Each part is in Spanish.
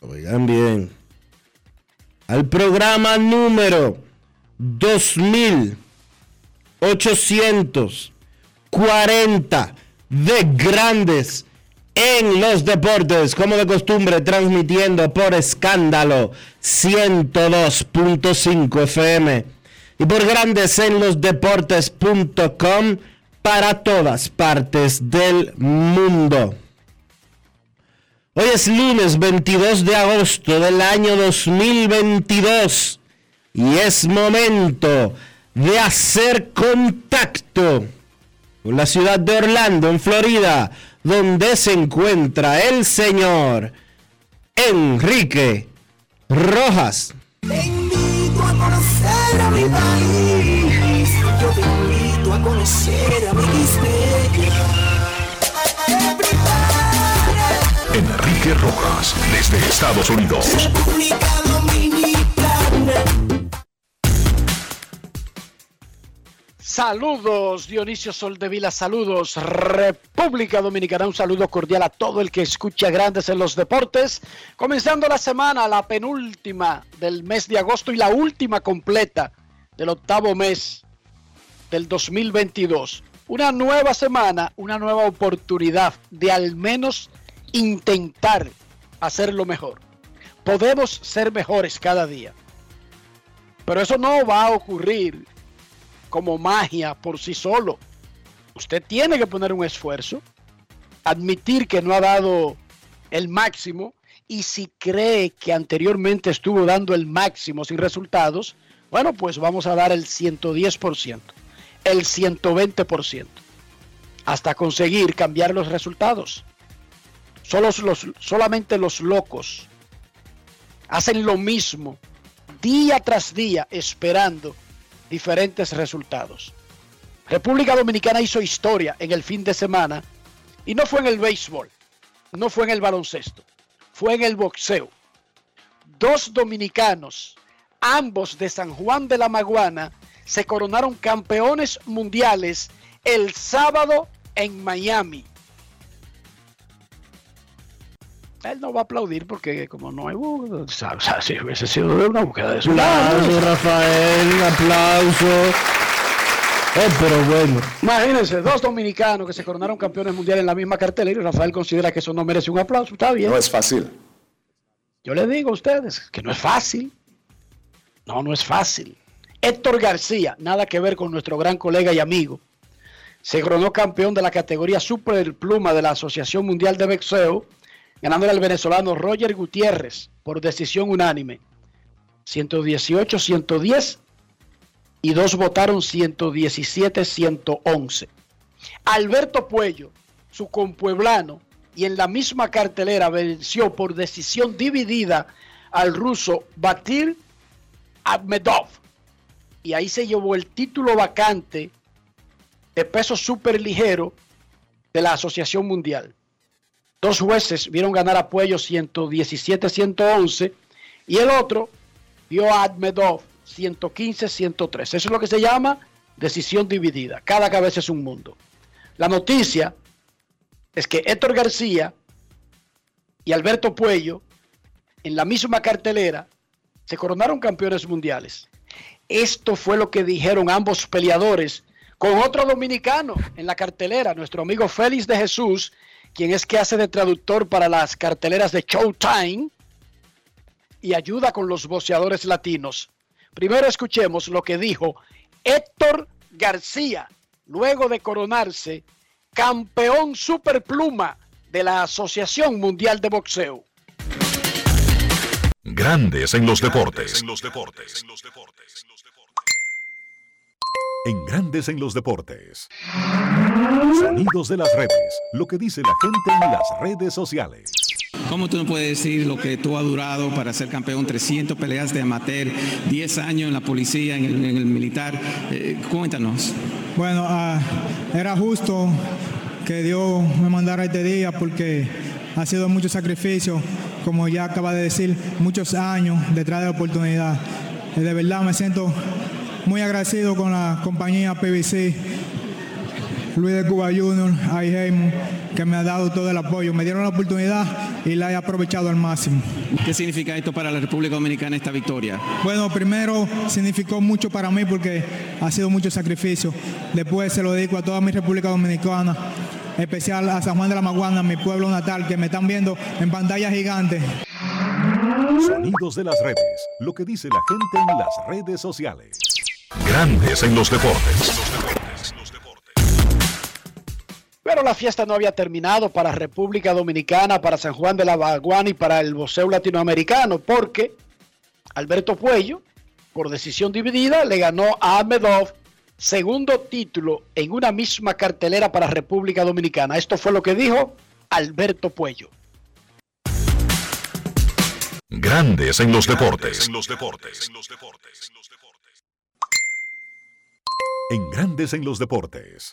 Oigan bien. Al programa número 2840 de Grandes en los Deportes, como de costumbre, transmitiendo por escándalo 102.5 FM y por grandes en los deportes.com para todas partes del mundo. Hoy es lunes 22 de agosto del año 2022 y es momento de hacer contacto con la ciudad de Orlando, en Florida, donde se encuentra el señor Enrique Rojas. Te invito a conocer a mi país. Yo te invito a conocer a mi Rojas, desde Estados Unidos. República Dominicana. Saludos Dionisio Soldevila, saludos República Dominicana, un saludo cordial a todo el que escucha Grandes en los Deportes, comenzando la semana, la penúltima del mes de agosto y la última completa del octavo mes del 2022. Una nueva semana, una nueva oportunidad de al menos intentar hacerlo mejor. Podemos ser mejores cada día, pero eso no va a ocurrir como magia por sí solo. Usted tiene que poner un esfuerzo, admitir que no ha dado el máximo y si cree que anteriormente estuvo dando el máximo sin resultados, bueno, pues vamos a dar el 110%, el 120%, hasta conseguir cambiar los resultados. Solo los, solamente los locos hacen lo mismo día tras día esperando diferentes resultados. República Dominicana hizo historia en el fin de semana y no fue en el béisbol, no fue en el baloncesto, fue en el boxeo. Dos dominicanos, ambos de San Juan de la Maguana, se coronaron campeones mundiales el sábado en Miami. Él no va a aplaudir porque como no hay... o sea, o sea, si hubiese sido de una búsqueda de su Aplauso, Rafael, un aplauso. Eh, pero bueno. Imagínense, dos dominicanos que se coronaron campeones mundiales en la misma cartelera y Rafael considera que eso no merece un aplauso. Está bien. No es fácil. Yo les digo a ustedes que no es fácil. No, no es fácil. Héctor García, nada que ver con nuestro gran colega y amigo, se coronó campeón de la categoría Super Pluma de la Asociación Mundial de Boxeo, ganándole al venezolano Roger Gutiérrez por decisión unánime. 118-110 y dos votaron 117-111. Alberto Puello, su compueblano, y en la misma cartelera venció por decisión dividida al ruso Batir Ahmedov. Y ahí se llevó el título vacante de peso súper ligero de la Asociación Mundial. Dos jueces vieron ganar a Puello 117-111 y el otro vio a Admedov 115-103. Eso es lo que se llama decisión dividida. Cada cabeza es un mundo. La noticia es que Héctor García y Alberto Puello en la misma cartelera se coronaron campeones mundiales. Esto fue lo que dijeron ambos peleadores con otro dominicano en la cartelera, nuestro amigo Félix de Jesús, quien es que hace de traductor para las carteleras de Showtime y ayuda con los boceadores latinos. Primero escuchemos lo que dijo Héctor García, luego de coronarse campeón superpluma de la Asociación Mundial de Boxeo. Grandes en los deportes. En los deportes. En Grandes en los deportes. Sonidos de las redes. Lo que dice la gente en las redes sociales. ¿Cómo tú no puedes decir lo que tú has durado para ser campeón? 300 peleas de amateur, 10 años en la policía, en el, militar. Eh, cuéntanos. Bueno, ah, era justo que Dios me mandara este día porque ha sido mucho sacrificio, como ya acaba de decir, muchos años detrás de la oportunidad. De verdad me siento muy agradecido con la compañía PBC, Luis de Cuba Junior, Jaime, que me ha dado todo el apoyo. Me dieron la oportunidad y la he aprovechado al máximo. ¿Qué significa esto para la República Dominicana, esta victoria? Bueno, primero significó mucho para mí porque ha sido mucho sacrificio. Después se lo dedico a toda mi República Dominicana, especial a San Juan de la Maguana, mi pueblo natal, que me están viendo en pantalla gigante. Sonidos de las redes, lo que dice la gente en las redes sociales. Grandes en los deportes. Pero la fiesta no había terminado para República Dominicana, para San Juan de la Baguana y para el boxeo latinoamericano, porque Alberto Puello, por decisión dividida, le ganó a Ahmedov segundo título en una misma cartelera para República Dominicana. Esto fue lo que dijo Alberto Puello. Grandes en los deportes. En los deportes. En Grandes en los deportes.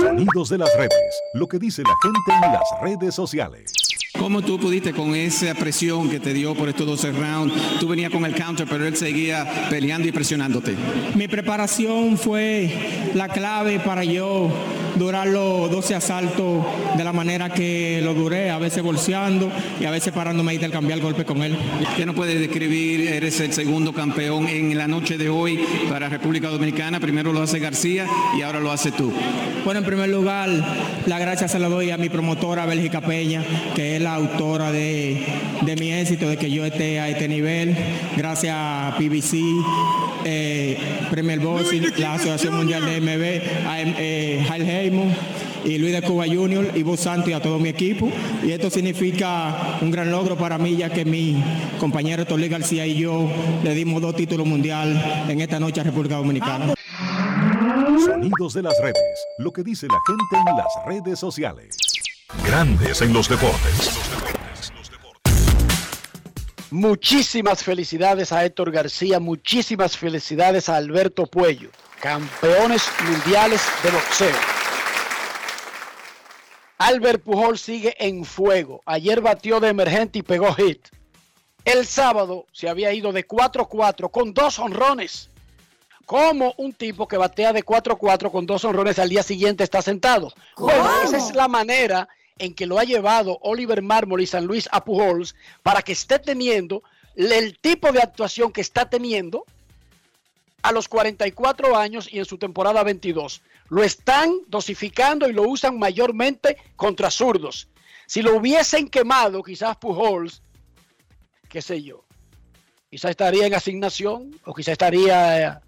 Sonidos de las redes. Lo que dice la gente en las redes sociales. ¿Cómo tú pudiste con esa presión que te dio por estos 12 rounds? Tú venías con el counter, pero él seguía peleando y presionándote. Mi preparación fue la clave para yo durar los 12 asaltos de la manera que lo duré, a veces bolseando y a veces parándome a intercambiar golpes con él. ¿Qué nos puedes describir? Eres el segundo campeón en la noche de hoy para República Dominicana. Primero lo hace García y ahora lo hace tú. Bueno, en primer lugar, la gracia se la doy a mi promotora Bélgica Peña, que es la autora de, mi éxito, de que yo esté a este nivel. Gracias a PBC, eh, Premier Boxing, la Asociación Mundial de MB, a eh, y Luis de Cuba Junior, y vos Santo y a todo mi equipo. Y esto significa un gran logro para mí, ya que mi compañero Tolí García y yo le dimos dos títulos mundiales en esta noche a República Dominicana. Sonidos de las redes, lo que dice la gente en las redes sociales. Grandes en los deportes. Muchísimas felicidades a Héctor García, muchísimas felicidades a Alberto Puello, campeones mundiales de boxeo. Albert Pujol sigue en fuego. Ayer batió de emergente y pegó hit. El sábado se había ido de 4-4 con dos honrones. ¿Cómo un tipo que batea de 4-4 con dos honrones al día siguiente está sentado? Bueno, esa es la manera en que lo ha llevado Oliver Mármol y San Luis a Pujols para que esté teniendo el tipo de actuación que está teniendo a los 44 años y en su temporada 22. Lo están dosificando y lo usan mayormente contra zurdos. Si lo hubiesen quemado, quizás Pujols, qué sé yo, quizás estaría en asignación o quizás estaría eh,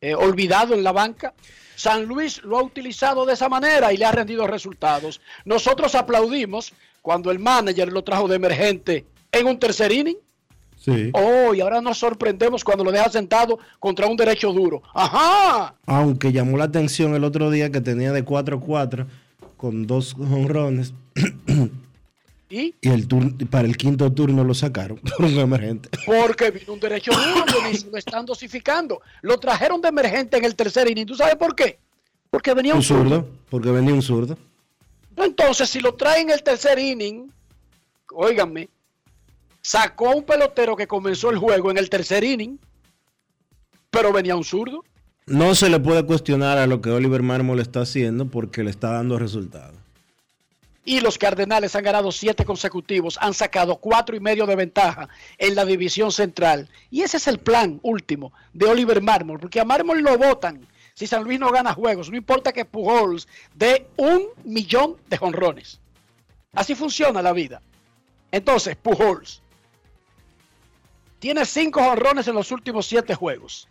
eh, olvidado en la banca. San Luis lo ha utilizado de esa manera y le ha rendido resultados. Nosotros aplaudimos cuando el manager lo trajo de emergente en un tercer inning. Sí. Oh, y ahora nos sorprendemos cuando lo deja sentado contra un derecho duro. ¡Ajá! Aunque llamó la atención el otro día que tenía de 4-4 con dos honrones. ¿Y? el para el quinto turno lo sacaron por un emergente. Porque vino un derecho duro, lo están dosificando. Lo trajeron de emergente en el tercer inning. ¿Tú sabes por qué? Porque venía un, zurdo. Porque venía un zurdo. Entonces, si lo trae en el tercer inning, óiganme, sacó a un pelotero que comenzó el juego en el tercer inning, pero venía un zurdo. No se le puede cuestionar a lo que Oliver Marmol está haciendo porque le está dando resultados. Y los Cardenales han ganado siete consecutivos, han sacado cuatro y medio de ventaja en la división central. Y ese es el plan último de Oliver Marmol, porque a Marmol lo votan si San Luis no gana juegos. No importa que Pujols dé un millón de jonrones. Así funciona la vida. Entonces, Pujols tiene cinco jonrones en los últimos siete juegos,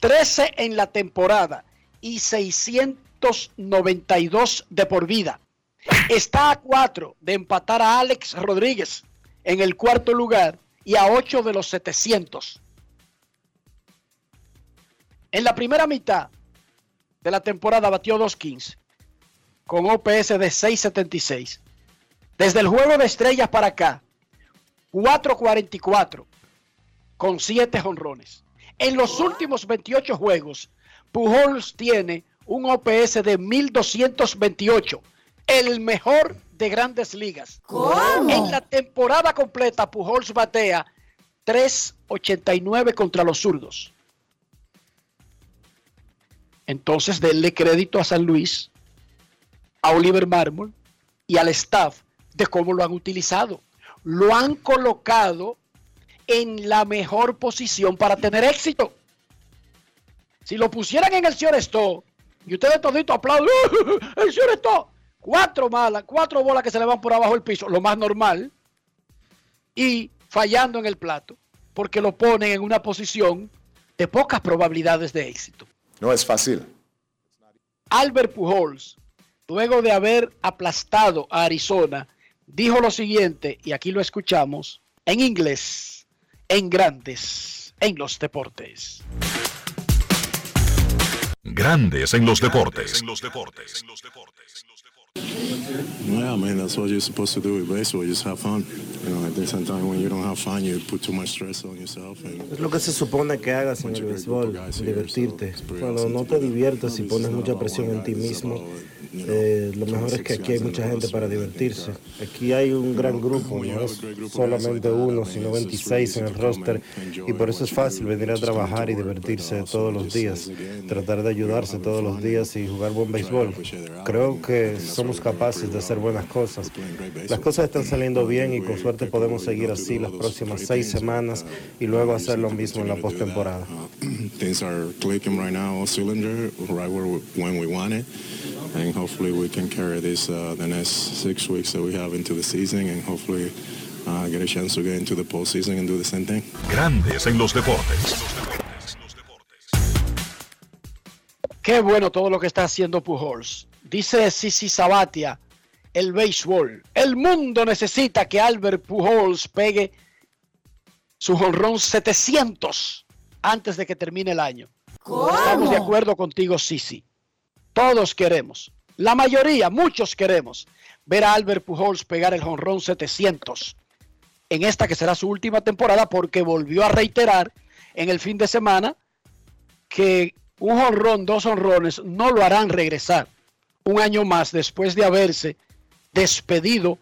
13 en la temporada y 692 de por vida. Está a cuatro de empatar a Alex Rodríguez en el cuarto lugar y a ocho de los 700. En la primera mitad de la temporada batió 2.15 con OPS de 6.76. Desde el juego de estrellas para acá, 4.44 con 7 jonrones. En los últimos 28 juegos, Pujols tiene un OPS de 1228 el mejor de grandes ligas. En la temporada completa, Pujols batea 3.89 contra los zurdos. Entonces, denle crédito a San Luis, a Oliver Marmol y al staff de cómo lo han utilizado. Lo han colocado en la mejor posición para tener éxito. Si lo pusieran en el señor Esto, y ustedes todito aplauden, el señor Esto, cuatro malas, cuatro bolas que se le van por abajo del piso, lo más normal, y fallando en el plato, porque lo ponen en una posición de pocas probabilidades de éxito. No es fácil. Albert Pujols, luego de haber aplastado a Arizona, dijo lo siguiente, y aquí lo escuchamos en inglés, en grandes, en los deportes. Grandes en los deportes. En los deportes. Yeah, man, that's what you're supposed to do with baseball. Just have fun. You know, I think sometimes when you don't have fun, you put too much stress on yourself. And Es lo que se supone que hagas en el béisbol, divertirte. Cuando no te diviertes y pones mucha presión en ti mismo, eh, lo mejor es que aquí hay mucha gente para divertirse. Aquí hay un gran grupo, no es solamente uno, sino 26 en el roster, y por eso es fácil venir a trabajar y divertirse todos los días, tratar de ayudarse todos los días y jugar buen béisbol. Creo que somos capaces de hacer buenas cosas. Las cosas están saliendo bien y con suerte podemos seguir así las próximas seis semanas y luego hacer lo mismo en la postemporada. things are clicking right now, all cylinder, right where we, when we want it. And hopefully we can carry this uh, the next six weeks that we have into the season and hopefully uh, get a chance to get into the postseason and do the same thing. Grandes en los deportes. Qué bueno todo lo que está haciendo Pujols. Dice Sisi Sabatia, el béisbol. El mundo necesita que Albert Pujols pegue su jonrón 700 antes de que termine el año. Estamos de acuerdo contigo, Sisi. Todos queremos, la mayoría, muchos queremos ver a Albert Pujols pegar el jonrón 700 en esta que será su última temporada porque volvió a reiterar en el fin de semana que un jonrón, dos honrones no lo harán regresar un año más después de haberse despedido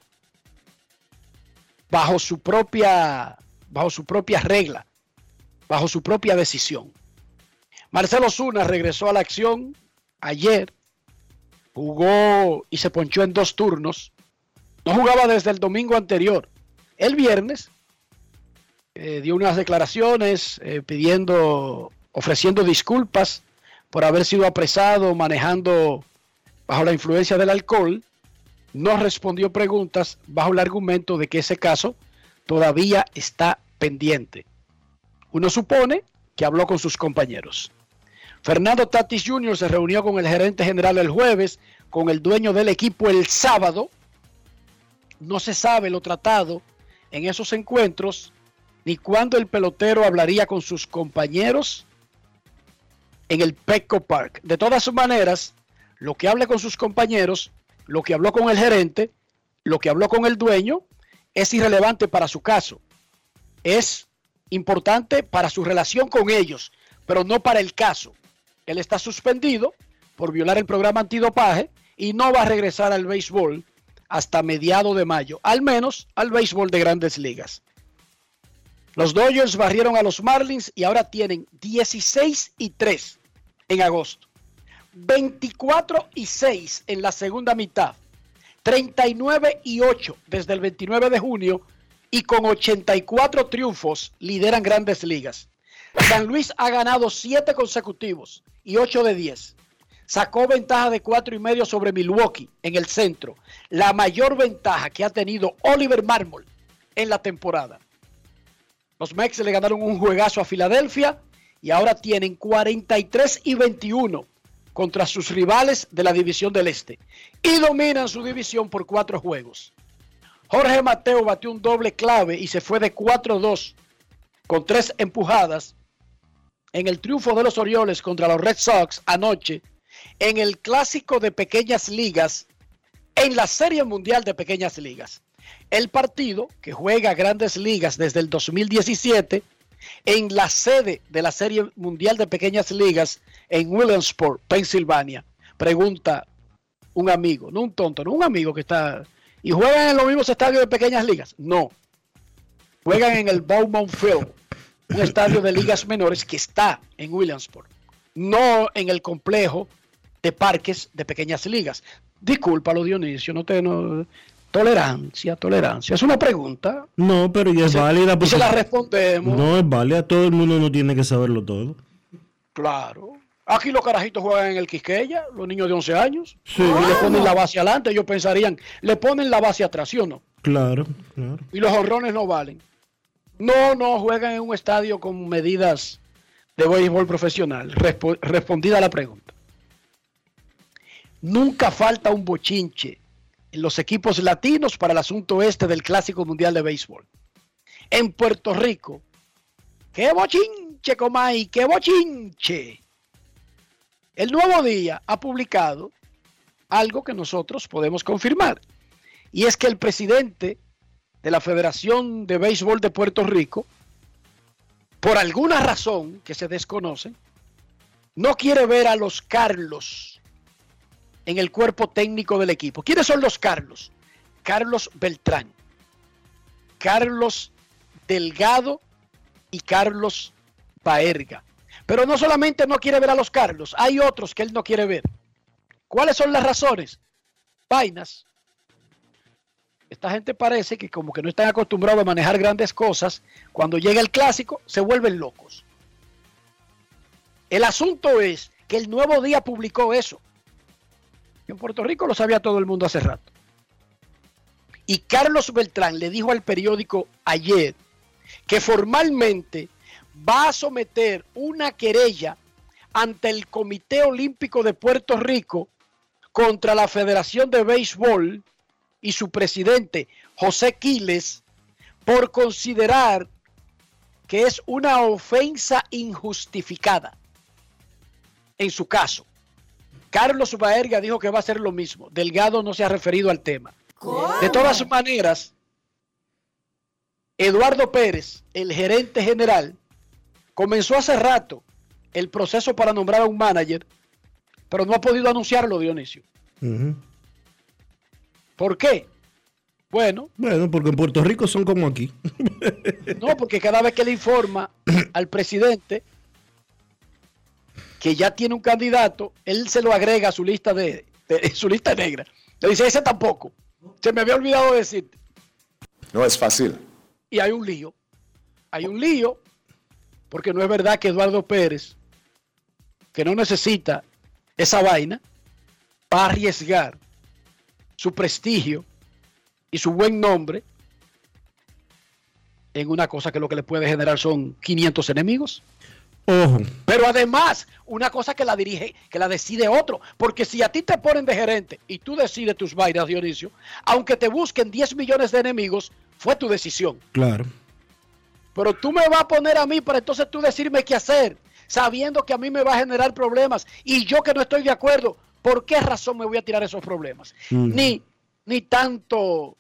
bajo su propia bajo su propia regla, bajo su propia decisión. Marcelo Zuna regresó a la acción ayer, jugó y se ponchó en dos turnos. No jugaba desde el domingo anterior. El viernes eh, dio unas declaraciones eh, pidiendo, ofreciendo disculpas por haber sido apresado manejando bajo la influencia del alcohol. No respondió preguntas bajo el argumento de que ese caso todavía está pendiente. Uno supone que habló con sus compañeros. Fernando Tatis Jr. se reunió con el gerente general el jueves, con el dueño del equipo el sábado. No se sabe lo tratado en esos encuentros, ni cuándo el pelotero hablaría con sus compañeros en el Petco Park. De todas maneras, lo que hable con sus compañeros, lo que habló con el gerente, lo que habló con el dueño, es irrelevante para su caso. Es importante para su relación con ellos, pero no para el caso. Él está suspendido por violar el programa antidopaje y no va a regresar al béisbol hasta mediado de mayo, al menos al béisbol de grandes ligas. Los Dodgers barrieron a los Marlins y ahora tienen 16 y 3 en agosto, 24 y 6 en la segunda mitad, 39 y 8 desde el 29 de junio y con 84 triunfos lideran grandes ligas. San Luis ha ganado 7 consecutivos y 8 de 10. Sacó ventaja de 4 y medio sobre Milwaukee en el centro. La mayor ventaja que ha tenido Oliver Marmol en la temporada. Los Mex le ganaron un juegazo a Filadelfia y ahora tienen 43 y 21 contra sus rivales de la división del Este y dominan su división por cuatro juegos. Jorge Mateo batió un doble clave y se fue de 4-2 con tres empujadas en el triunfo de los Orioles contra los Red Sox anoche en el clásico de pequeñas ligas en la Serie Mundial de Pequeñas Ligas el partido que juega grandes ligas desde el 2017 en la sede de la Serie Mundial de Pequeñas Ligas en Williamsport, Pensilvania. Pregunta un amigo, no un tonto, no un amigo que está... ¿Y juegan en los mismos estadios de pequeñas ligas? No. Juegan en el Beaumont Field, un estadio de ligas menores que está en Williamsport, no en el complejo de parques de pequeñas ligas. Discúlpalo, Dionisio, no te, no, Tolerancia, tolerancia. Es una pregunta. No, pero ya es válida. Porque se la respondemos. No es válida, todo el mundo no tiene que saberlo todo. Claro. Aquí los carajitos juegan en el Quisqueya, los niños de 11 años. Sí. Y le ponen la base adelante, ellos pensarían, le ponen la base atrás, ¿sí o no? Claro, claro. Y los horrones no valen. No, no, juegan en un estadio con medidas de béisbol profesional. respondida la pregunta. Nunca falta un bochinche los equipos latinos para el asunto este del Clásico Mundial de Béisbol. En Puerto Rico, ¡qué bochinche, Comay! ¡Qué bochinche! El Nuevo Día ha publicado algo que nosotros podemos confirmar. Y es que el presidente de la Federación de Béisbol de Puerto Rico, por alguna razón que se desconoce, no quiere ver a los Carlos en el cuerpo técnico del equipo. ¿Quiénes son los Carlos? Carlos Beltrán, Carlos Delgado y Carlos Baerga. Pero no solamente no quiere ver a los Carlos, hay otros que él no quiere ver. ¿Cuáles son las razones? Vainas. Esta gente parece que como que no están acostumbrados a manejar grandes cosas, cuando llega el clásico se vuelven locos. El asunto es que el nuevo día publicó eso. En Puerto Rico lo sabía todo el mundo hace rato. Y Carlos Beltrán le dijo al periódico ayer que formalmente va a someter una querella ante el Comité Olímpico de Puerto Rico contra la Federación de Béisbol y su presidente José Quiles por considerar que es una ofensa injustificada en su caso. Carlos Baerga dijo que va a hacer lo mismo. Delgado no se ha referido al tema. De todas maneras, Eduardo Pérez, el gerente general, comenzó hace rato el proceso para nombrar a un manager, pero no ha podido anunciarlo, Dionisio. ¿Por qué? Bueno. Bueno, porque en Puerto Rico son como aquí. no, porque cada vez que le informa al presidente que ya tiene un candidato, él se lo agrega a su lista de, su lista negra. Le dice, ese tampoco. Se me había olvidado decirte. No es fácil. Y hay un lío. Hay un lío porque no es verdad que Eduardo Pérez, que no necesita esa vaina, va a arriesgar su prestigio y su buen nombre en una cosa que lo que le puede generar son 500 enemigos. Pero además, una cosa que la dirige, que la decide otro. Porque si a ti te ponen de gerente y tú decides tus vainas, Dionisio, aunque te busquen 10 millones de enemigos, fue tu decisión. Claro. Pero tú me vas a poner a mí para entonces tú decirme qué hacer, sabiendo que a mí me va a generar problemas. Y yo que no estoy de acuerdo, ¿por qué razón me voy a tirar esos problemas? Ni, ni tanto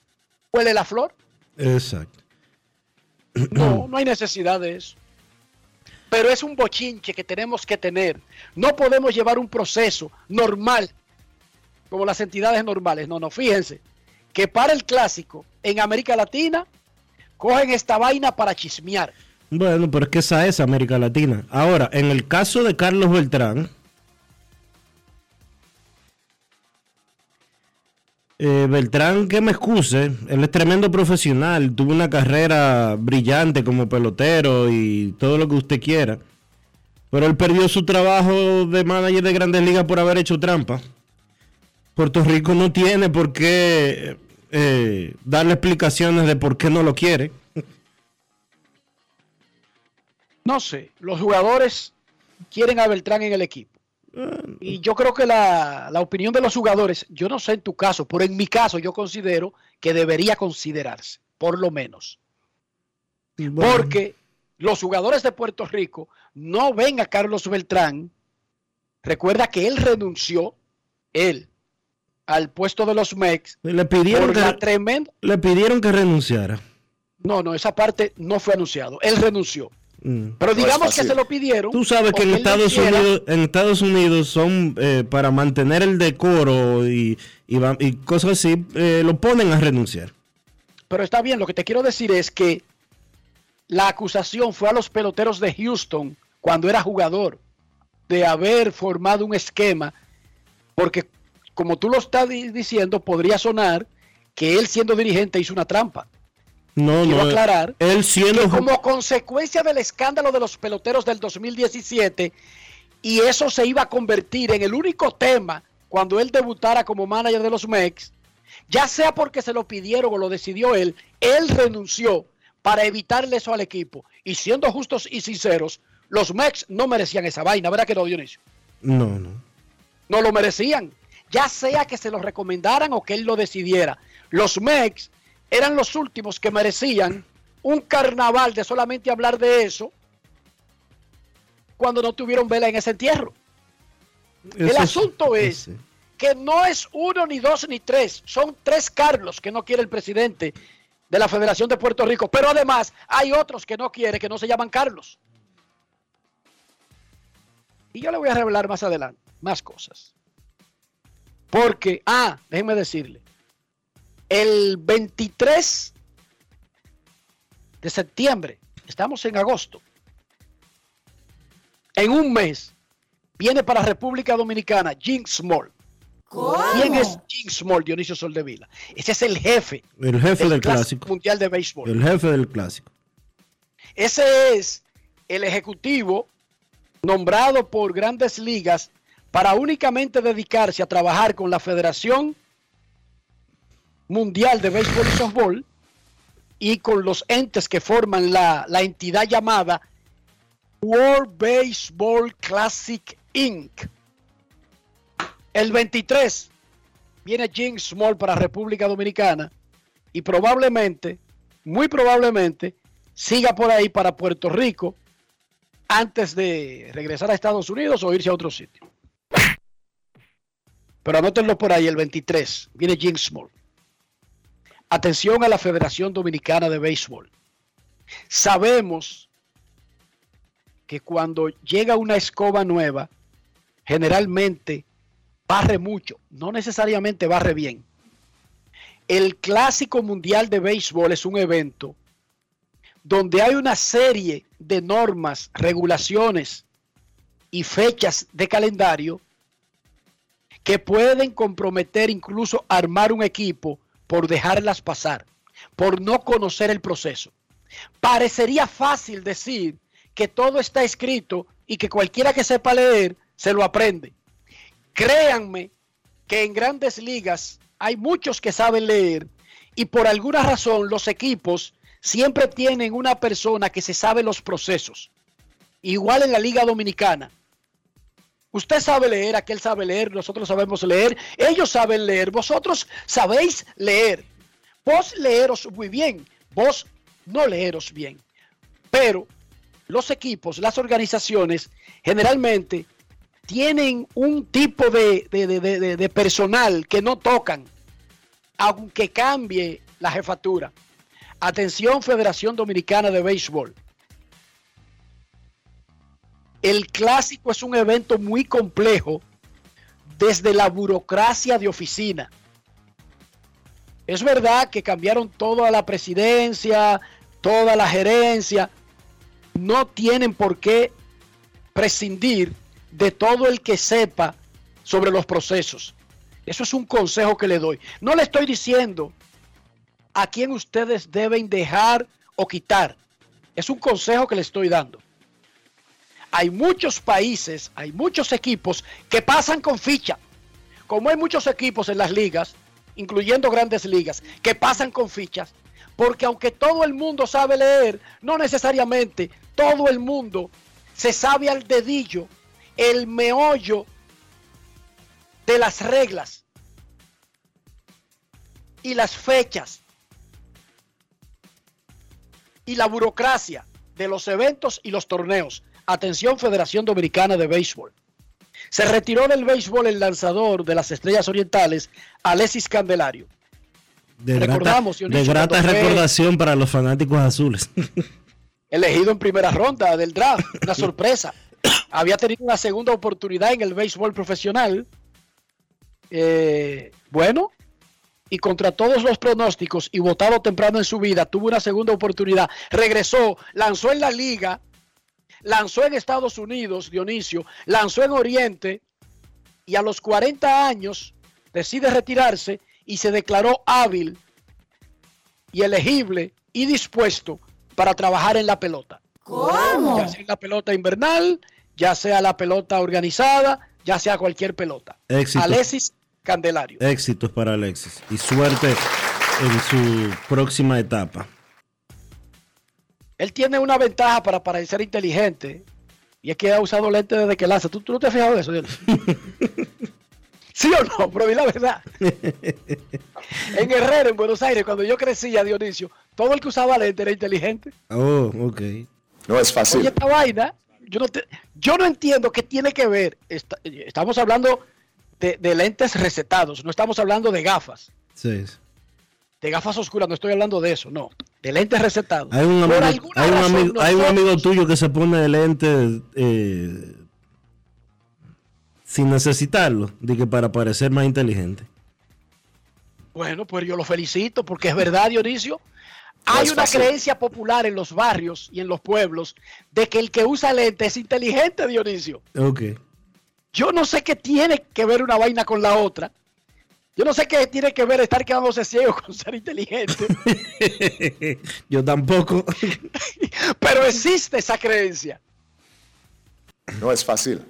huele la flor. Exacto. No, no hay necesidad de eso pero es un bochinche que tenemos que tener. No podemos llevar un proceso normal como las entidades normales. No, no, fíjense que para el clásico en América Latina cogen esta vaina para chismear. Bueno, pero es que esa es América Latina. Ahora, en el caso de Carlos Beltrán, eh, Beltrán, que me excuse, él es tremendo profesional, tuvo una carrera brillante como pelotero y todo lo que usted quiera. Pero él perdió su trabajo de manager de Grandes Ligas por haber hecho trampa. Puerto Rico no tiene por qué eh, darle explicaciones de por qué no lo quiere. No sé, los jugadores quieren a Beltrán en el equipo. Y yo creo que la, la, opinión de los jugadores, yo no sé en tu caso, pero en mi caso yo considero que debería considerarse, por lo menos. Bueno. Porque los jugadores de Puerto Rico no ven a Carlos Beltrán. Recuerda que él renunció, él, al puesto de los MEX. Le pidieron, que, tremenda... le pidieron que renunciara. No, no, esa parte no fue anunciado. Él renunció. Mm. Pero digamos que se lo pidieron. Tú sabes que en Estados, Unidos, en Estados Unidos son eh, para mantener el decoro y, y, y cosas así, eh, lo ponen a renunciar. Pero está bien, lo que te quiero decir es que la acusación fue a los peloteros de Houston cuando era jugador de haber formado un esquema, porque como tú lo estás diciendo, podría sonar que él siendo dirigente hizo una trampa. No, Quiero no. aclarar Él siendo que como consecuencia del escándalo de los peloteros del 2017 y eso se iba a convertir en el único tema cuando él debutara como manager de los Mex, ya sea porque se lo pidieron o lo decidió él, él renunció para evitarle eso al equipo. Y siendo justos y sinceros, los Mex no merecían esa vaina, ¿verdad que no, Dionisio? No, no. No lo merecían. Ya sea que se lo recomendaran o que él lo decidiera. Los Mex eran los últimos que merecían un carnaval de solamente hablar de eso cuando no tuvieron vela en ese entierro. Eso El asunto es, es que no es uno, ni dos, ni tres. Son tres Carlos que no quiere el presidente de la Federación de Puerto Rico. Pero además hay otros que no quiere, que no se llaman Carlos. Y yo le voy a revelar más adelante más cosas. Porque, ah, déjenme decirle, el 23 de septiembre, estamos en agosto, en un mes, viene para República Dominicana Jim Small. ¿Cómo? ¿Quién es Jim Small, Dionisio Soldevila? Ese es el jefe. El jefe del, del clásico. Mundial de Béisbol. El jefe del clásico. Ese es el ejecutivo nombrado por grandes ligas para únicamente dedicarse a trabajar con la Federación Mundial de Béisbol y Softball y con los entes que forman la, la entidad llamada World Baseball Classic Inc. El 23 viene Jim Small para República Dominicana y probablemente, muy probablemente, siga por ahí para Puerto Rico antes de regresar a Estados Unidos o irse a otro sitio. Pero anótenlo por ahí, el 23 viene Jim Small. Atención a la Federación Dominicana de Béisbol. Sabemos que cuando llega una escoba nueva, generalmente barre mucho, no necesariamente barre bien. El Clásico Mundial de Béisbol es un evento donde hay una serie de normas, regulaciones y fechas de calendario que pueden comprometer incluso armar un equipo por dejarlas pasar, por no conocer el proceso. Parecería fácil decir que todo está escrito y que cualquiera que sepa leer se lo aprende. Créanme que en grandes ligas hay muchos que saben leer y por alguna razón los equipos siempre tienen una persona que se sabe los procesos. Igual en la Liga Dominicana. Usted sabe leer, aquel sabe leer, nosotros sabemos leer, ellos saben leer, vosotros sabéis leer. Vos leeros muy bien, vos no leeros bien. Pero los equipos, las organizaciones, generalmente tienen un tipo de, personal que no tocan, aunque cambie la jefatura. Atención Federación Dominicana de Béisbol. El clásico es un evento muy complejo desde la burocracia de oficina. Es verdad que cambiaron toda la presidencia, toda la gerencia. No tienen por qué prescindir de todo el que sepa sobre los procesos. Eso es un consejo que le doy. No le estoy diciendo a quién ustedes deben dejar o quitar. Es un consejo que le estoy dando. Hay muchos países, hay muchos equipos que pasan con ficha. Como hay muchos equipos en las ligas, incluyendo grandes ligas, que pasan con fichas, porque aunque todo el mundo sabe leer, no necesariamente todo el mundo se sabe al dedillo el meollo de las reglas y las fechas y la burocracia de los eventos y los torneos. Atención Federación Dominicana de Béisbol. Se retiró del béisbol el lanzador de las Estrellas Orientales, Alexis Candelario. De Recordamos, grata, de grata recordación para los fanáticos azules. elegido en primera ronda del draft, una sorpresa. Había tenido una segunda oportunidad en el béisbol profesional. Eh, bueno, y contra todos los pronósticos y votado temprano en su vida, tuvo una segunda oportunidad, regresó, lanzó en la liga, lanzó en Estados Unidos, Dionisio, lanzó en Oriente y a los 40 años decide retirarse y se declaró hábil y elegible y dispuesto para trabajar en la pelota. ¿Cómo? Ya sea en la pelota invernal, ya sea la pelota organizada, ya sea cualquier pelota. Éxito. Alexis Candelario. Éxitos para Alexis y suerte en su próxima etapa. Él tiene una ventaja para parecer inteligente y es que ha usado lentes desde que lanza. ¿Tú, tú no te has fijado de eso, ¿Sí o no? Pero di la verdad. en Herrera, en Buenos Aires, cuando yo crecía, Dionisio, todo el que usaba lentes era inteligente. Oh, ok. No es fácil. Oye, esta vaina, yo no, te- yo no entiendo qué tiene que ver. Esta- estamos hablando de, de lentes recetados, no estamos hablando de gafas. Sí. De gafas oscuras, no estoy hablando de eso, no. De lentes recetados. Hay un amigo, alguna hay un razón, amigo, hay un nosotros- amigo tuyo que se pone lente eh, sin necesitarlo, de que para parecer más inteligente. Bueno, pues yo lo felicito porque es verdad, Dionisio. Hay una fácil. creencia popular en los barrios y en los pueblos de que el que usa lentes es inteligente, Dionisio. Ok. Yo no sé qué tiene que ver una vaina con la otra. Yo no sé qué tiene que ver estar quedándose ciego con ser inteligente. Yo tampoco. Pero existe esa creencia. No es fácil.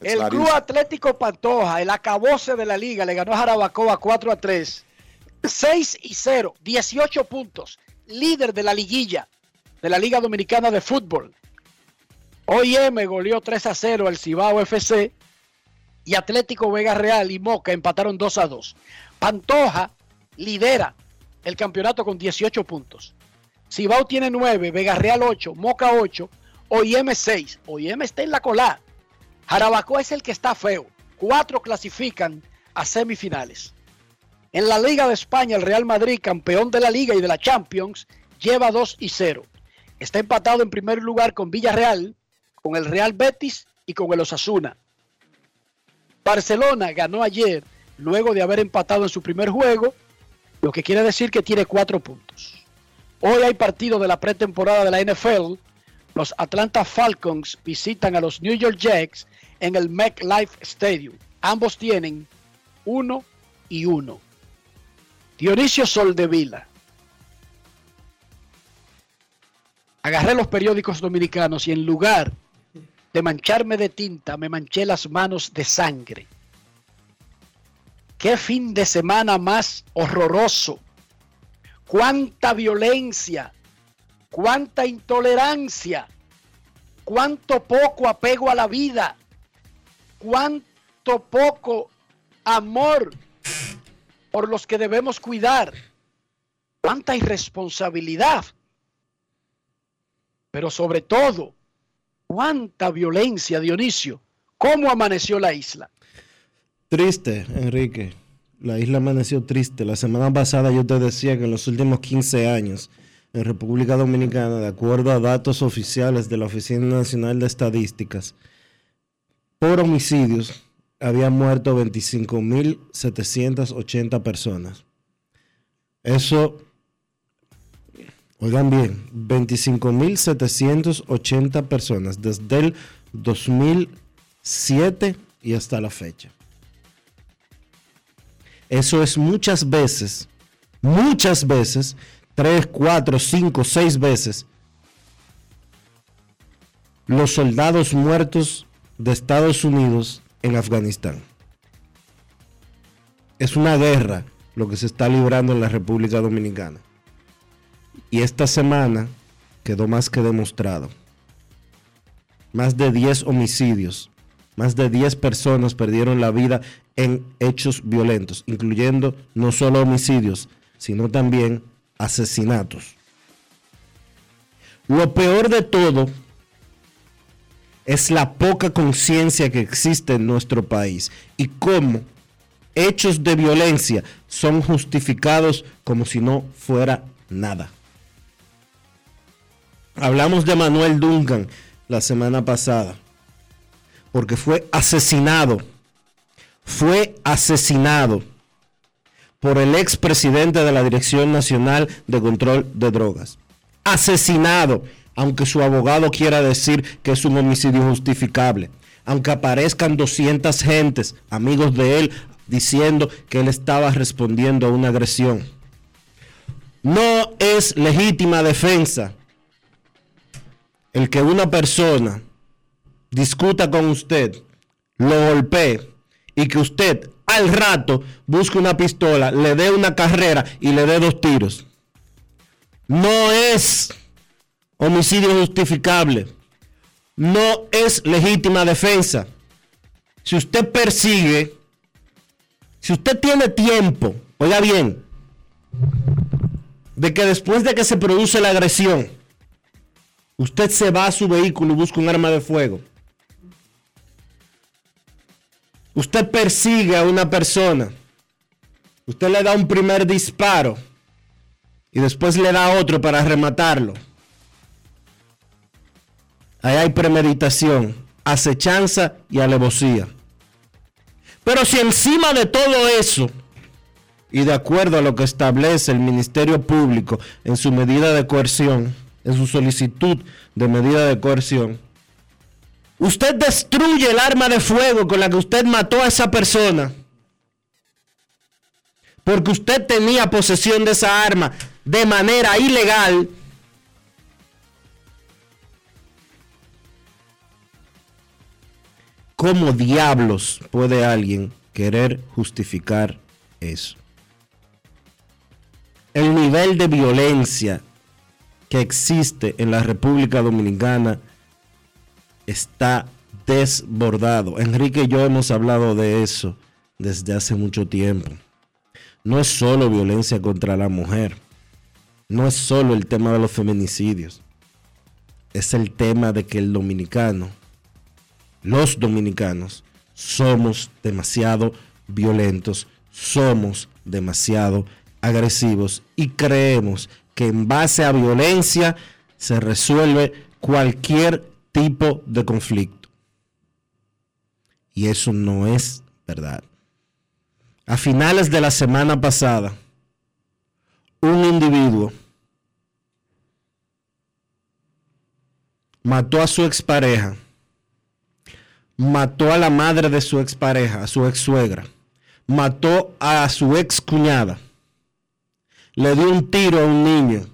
It's El Club easy. Atlético Pantoja, el acabose de la liga, le ganó a Jarabacoa 4 a 3. 6 y 0, 18 puntos. Líder de la liguilla de la Liga Dominicana de Fútbol. OIM goleó 3 a 0 al Cibao FC. Y Atlético Vega Real y Moca empataron 2 a 2. Pantoja lidera el campeonato con 18 puntos. Cibao tiene 9, Vega Real 8, Moca 8, OIM 6. OIM está en la cola. Jarabacoa es el que está feo. Cuatro clasifican a semifinales. En la Liga de España, el Real Madrid, campeón de la Liga y de la Champions, lleva 2 y 0. Está empatado en primer lugar con Villarreal, con el Real Betis y con el Osasuna. Barcelona ganó ayer, luego de haber empatado en su primer juego, lo que quiere decir que tiene cuatro puntos. Hoy hay partido de la pretemporada de la NFL. Los Atlanta Falcons visitan a los New York Jets en el MetLife Stadium. Ambos tienen uno y uno. Dionisio Soldevila. Agarré los periódicos dominicanos y en lugar de mancharme de tinta, me manché las manos de sangre. Qué fin de semana más horroroso. Cuánta violencia, cuánta intolerancia, cuánto poco apego a la vida, cuánto poco amor por los que debemos cuidar, cuánta irresponsabilidad, pero sobre todo, cuánta violencia, Dionisio. ¿Cómo amaneció la isla? Triste, Enrique. La isla amaneció triste. La semana pasada yo te decía que en los últimos 15 años, en República Dominicana, de acuerdo a datos oficiales de la Oficina Nacional de Estadísticas, por homicidios habían muerto 25.780 personas. Eso, oigan bien, 25.780 personas desde el 2007 y hasta la fecha. Eso es muchas veces, muchas veces, 3, 4, 5, 6 veces, los soldados muertos de Estados Unidos en Afganistán. Es una guerra lo que se está librando en la República Dominicana. Y esta semana quedó más que demostrado. Más de 10 homicidios, más de 10 personas perdieron la vida en hechos violentos, incluyendo no solo homicidios, sino también asesinatos. Lo peor de todo es la poca conciencia que existe en nuestro país y cómo hechos de violencia son justificados como si no fuera nada. Hablamos de Manuel Duncan la semana pasada, porque fue asesinado, fue asesinado por el expresidente de la Dirección Nacional de Control de Drogas. Asesinado, aunque su abogado quiera decir que es un homicidio justificable. Aunque aparezcan 200 gentes, amigos de él, diciendo que él estaba respondiendo a una agresión. No es legítima defensa el que una persona discuta con usted, lo golpee y que usted al rato busque una pistola, le dé una carrera y le dé dos tiros. No es homicidio justificable. No es legítima defensa. Si usted persigue si usted tiene tiempo, oiga bien, de que después de que se produce la agresión, usted se va a su vehículo y busca un arma de fuego. Usted persigue a una persona. Usted le da un primer disparo y después le da otro para rematarlo. Ahí hay premeditación, acechanza y alevosía. Pero si encima de todo eso, y de acuerdo a lo que establece el Ministerio Público en su medida de coerción, en su solicitud de medida de coerción, usted destruye el arma de fuego con la que usted mató a esa persona, porque usted tenía posesión de esa arma de manera ilegal, ¿Cómo diablos puede alguien querer justificar eso? El nivel de violencia que existe en la República Dominicana está desbordado. Enrique y yo hemos hablado de eso desde hace mucho tiempo. No es solo violencia contra la mujer. No es solo el tema de los feminicidios. Es el tema de que el dominicano los dominicanos somos demasiado violentos, somos demasiado agresivos y creemos que en base a violencia se resuelve cualquier tipo de conflicto. Y eso no es verdad. A finales de la semana pasada, un individuo mató a su expareja mató a la madre de su expareja, a su ex suegra, mató a su ex cuñada, le dio un tiro a un niño,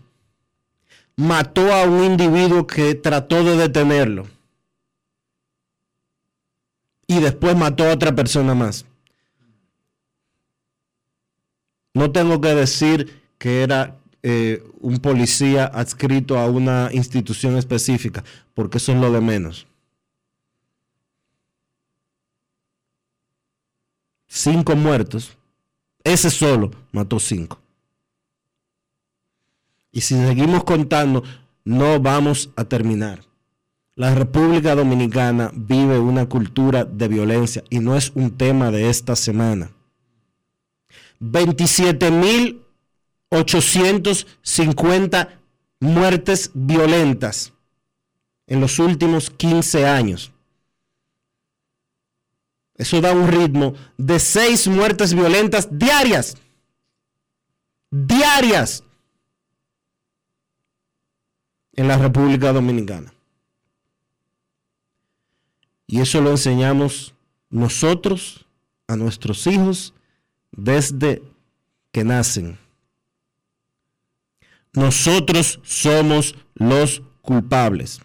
mató a un individuo que trató de detenerlo y después mató a otra persona más. No tengo que decir que era eh, un policía adscrito a una institución específica, porque eso es lo de menos. cinco muertos, ese solo mató cinco. Y si seguimos contando, no vamos a terminar. La República Dominicana vive una cultura de violencia y no es un tema de esta semana. 27.850 muertes violentas en los últimos 15 años. Eso da un ritmo de seis muertes violentas diarias. diarias en la República Dominicana. Y eso lo enseñamos nosotros a nuestros hijos desde que nacen. Nosotros somos los culpables.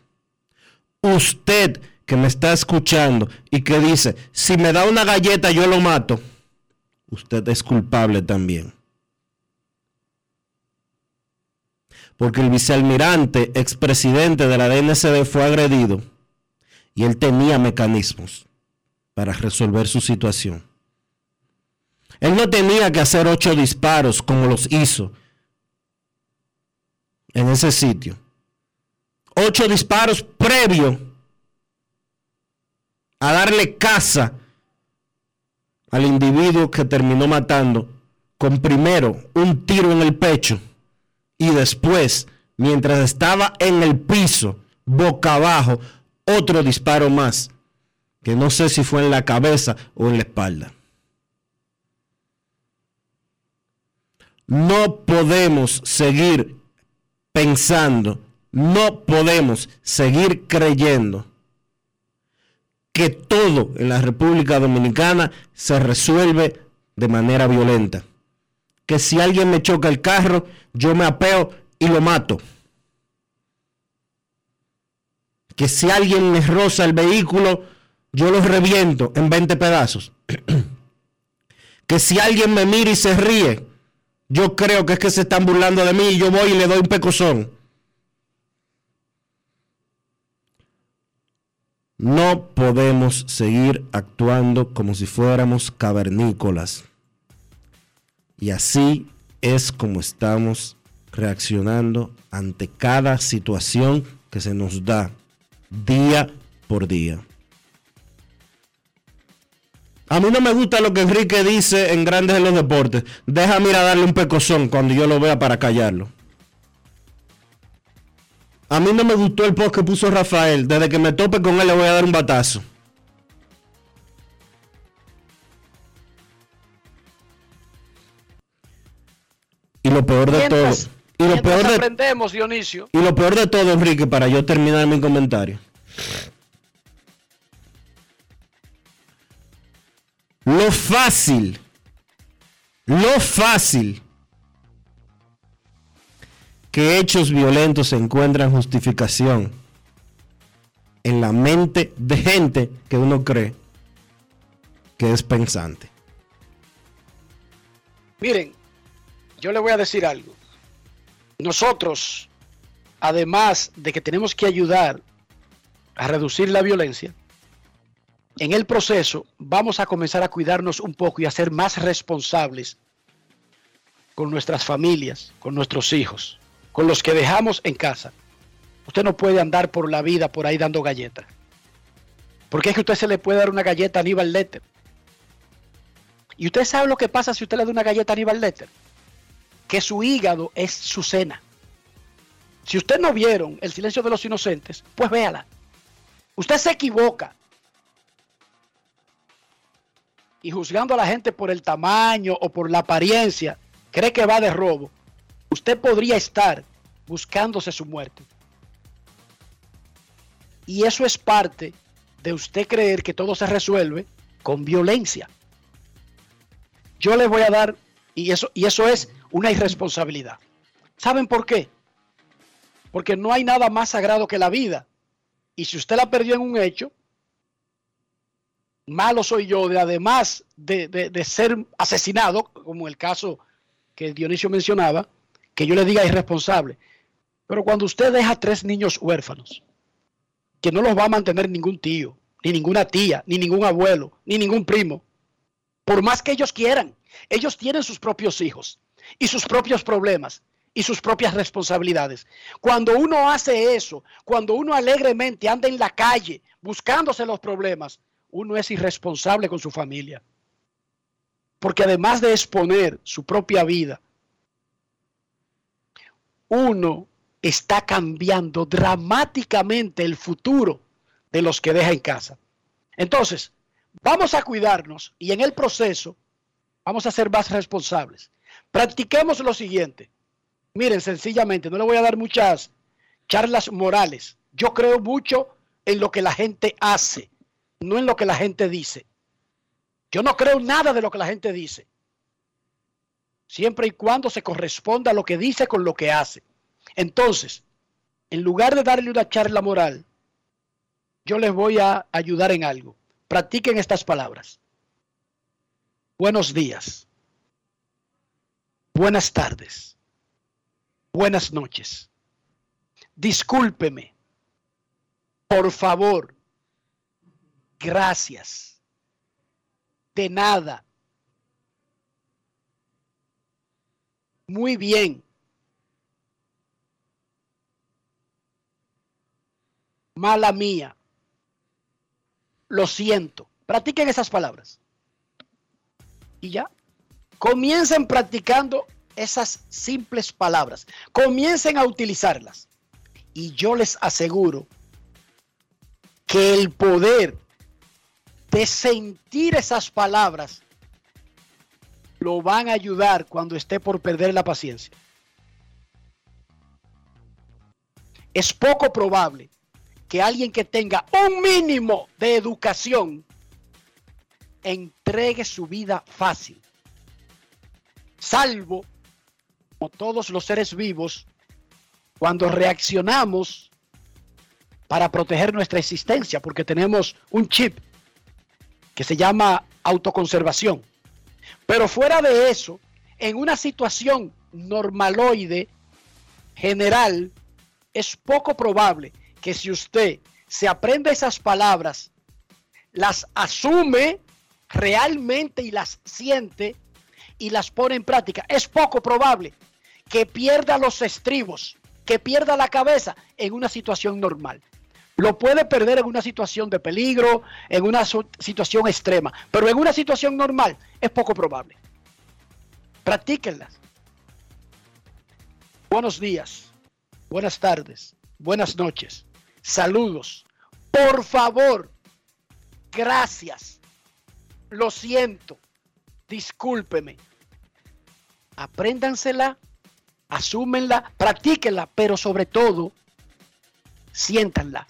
Usted que me está escuchando y que dice, si me da una galleta yo lo mato, usted es culpable también. Porque el vicealmirante, expresidente de la DNCD, fue agredido y él tenía mecanismos para resolver su situación. Él no tenía que hacer ocho disparos como los hizo en ese sitio. Ocho disparos previo a darle caza al individuo que terminó matando con primero un tiro en el pecho y después, mientras estaba en el piso, boca abajo, otro disparo más, que no sé si fue en la cabeza o en la espalda. No podemos seguir pensando, no podemos seguir creyendo que todo en la República Dominicana se resuelve de manera violenta. Que si alguien me choca el carro, yo me apeo y lo mato. Que si alguien me roza el vehículo, yo lo reviento en 20 pedazos. que si alguien me mira y se ríe, yo creo que es que se están burlando de mí y yo voy y le doy un pecozón. No podemos seguir actuando como si fuéramos cavernícolas. Y así es como estamos reaccionando ante cada situación que se nos da día por día. A mí no me gusta lo que Enrique dice en Grandes en los Deportes. Déjame ir a darle un pecozón cuando yo lo vea para callarlo. A mí no me gustó el post que puso Rafael. Desde que me tope con él le voy a dar un batazo. Lo peor de todo. Y lo peor de, aprendemos, Dionisio. y lo peor de todo, Enrique, para yo terminar mi comentario. Lo fácil. Lo fácil que hechos violentos encuentran justificación en la mente de gente que uno cree que es pensante. Miren, yo le voy a decir algo. Nosotros, además de que tenemos que ayudar a reducir la violencia, en el proceso vamos a comenzar a cuidarnos un poco y a ser más responsables con nuestras familias, con nuestros hijos con los que dejamos en casa. Usted no puede andar por la vida por ahí dando galletas. Porque es que usted se le puede dar una galleta a Aníbal Letter. Y usted sabe lo que pasa si usted le da una galleta a Aníbal Letter. Que su hígado es su cena. Si usted no vieron El silencio de los inocentes, pues véala. Usted se equivoca. Y juzgando a la gente por el tamaño o por la apariencia, cree que va de robo usted podría estar buscándose su muerte. Y eso es parte de usted creer que todo se resuelve con violencia. Yo le voy a dar, y eso, y eso es una irresponsabilidad. ¿Saben por qué? Porque no hay nada más sagrado que la vida. Y si usted la perdió en un hecho, malo soy yo, de además de, de ser asesinado, como el caso que Dionisio mencionaba, que yo le diga irresponsable. Pero cuando usted deja tres niños huérfanos, que no los va a mantener ningún tío, ni ninguna tía, ni ningún abuelo, ni ningún primo, por más que ellos quieran, ellos tienen sus propios hijos y sus propios problemas y sus propias responsabilidades. Cuando uno hace eso, cuando uno alegremente anda en la calle buscándose los problemas, uno es irresponsable con su familia. Porque además de exponer su propia vida uno está cambiando dramáticamente el futuro de los que deja en casa. Entonces, vamos a cuidarnos y en el proceso vamos a ser más responsables. Practiquemos lo siguiente. Miren, sencillamente, no le voy a dar muchas charlas morales. Yo creo mucho en lo que la gente hace, no en lo que la gente dice. Yo no creo nada de lo que la gente dice. Siempre y cuando se corresponda lo que dice con lo que hace. Entonces, en lugar de darle una charla moral, yo les voy a ayudar en algo. Practiquen estas palabras. Buenos días. Buenas tardes. Buenas noches. Discúlpeme. Por favor. Gracias. De nada. Muy bien. Mala mía. Lo siento. Practiquen esas palabras. Y ya. Comiencen practicando esas simples palabras. Comiencen a utilizarlas. Y yo les aseguro que el poder de sentir esas palabras lo van a ayudar cuando esté por perder la paciencia. Es poco probable que alguien que tenga un mínimo de educación entregue su vida fácil. Salvo, todos los seres vivos, cuando reaccionamos para proteger nuestra existencia, porque tenemos un chip que se llama autoconservación. Pero fuera de eso, en una situación normaloide general, es poco probable que si usted se aprende esas palabras, las asume realmente y las siente y las pone en práctica, es poco probable que pierda los estribos, que pierda la cabeza en una situación normal. Lo puede perder en una situación de peligro, en una situación extrema, pero en una situación normal es poco probable. Practíquenlas. Buenos días, buenas tardes, buenas noches, saludos. Por favor, gracias. Lo siento, discúlpeme. Apréndansela, asúmenla, practíquenla, pero sobre todo, siéntanla.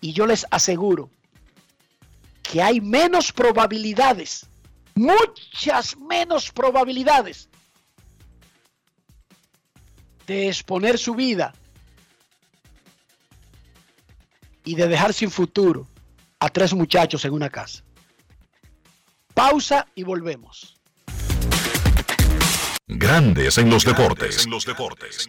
Y yo les aseguro que hay menos probabilidades, muchas menos probabilidades de exponer su vida y de dejar sin futuro a tres muchachos en una casa. Pausa y volvemos. Grandes en los deportes. En los deportes.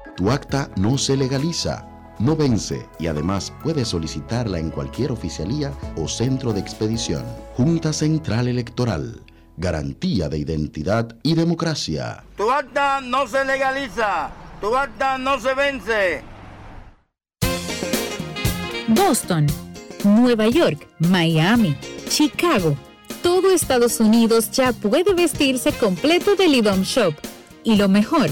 Tu acta no se legaliza, no vence y además puedes solicitarla en cualquier oficialía o centro de expedición. Junta Central Electoral. garantía de identidad y democracia. Tu acta no se legaliza, tu acta no se vence. Boston, Nueva York, Miami, Chicago. Todo Estados Unidos ya puede vestirse completo del IDOM Shop. Y lo mejor,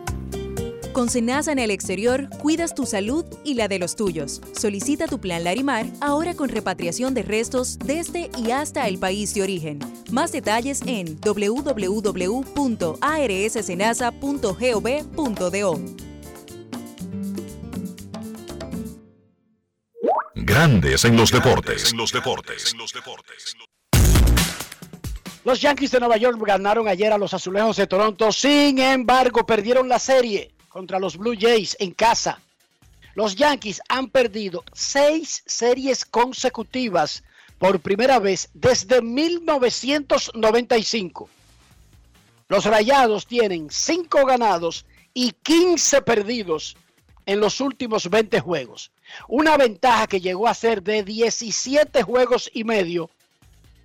Con Senasa en el exterior, cuidas tu salud y la de los tuyos. Solicita tu plan Larimar ahora con repatriación de restos desde y hasta el país de origen. Más detalles en www.arssenasa.gov.do. Grandes en los deportes. Los Yankees de Nueva York ganaron ayer a los Azulejos de Toronto, sin embargo perdieron la serie contra los Blue Jays en casa. Los Yankees han perdido seis series consecutivas por primera vez desde 1995. Los Rayados tienen cinco ganados y 15 perdidos en los últimos 20 juegos. Una ventaja que llegó a ser de 17 juegos y medio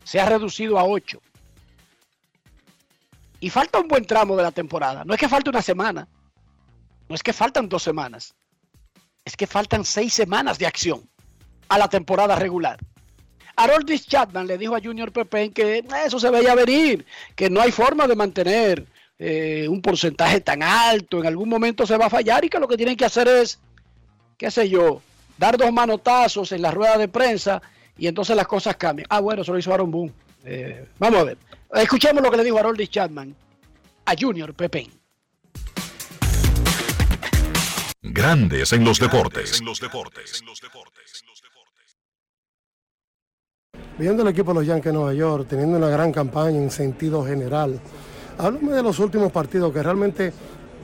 se ha reducido a 8. Y falta un buen tramo de la temporada. No es que falte una semana. No es que faltan dos semanas. Es que faltan seis semanas de acción a la temporada regular. Haroldis Chapman le dijo a Junior Pepe que eso se veía venir, que no hay forma de mantener eh, un porcentaje tan alto, en algún momento se va a fallar y que lo que tienen que hacer es, qué sé yo, dar dos manotazos en la rueda de prensa y entonces las cosas cambian. Ah, bueno, eso lo hizo Aaron Boone. Eh, vamos a ver. Escuchemos lo que le dijo Haroldis Chapman a Junior Pepe. Grandes en los deportes. Viendo el equipo de los Yankees de Nueva York, teniendo una gran campaña en sentido general, háblame de los últimos partidos que realmente,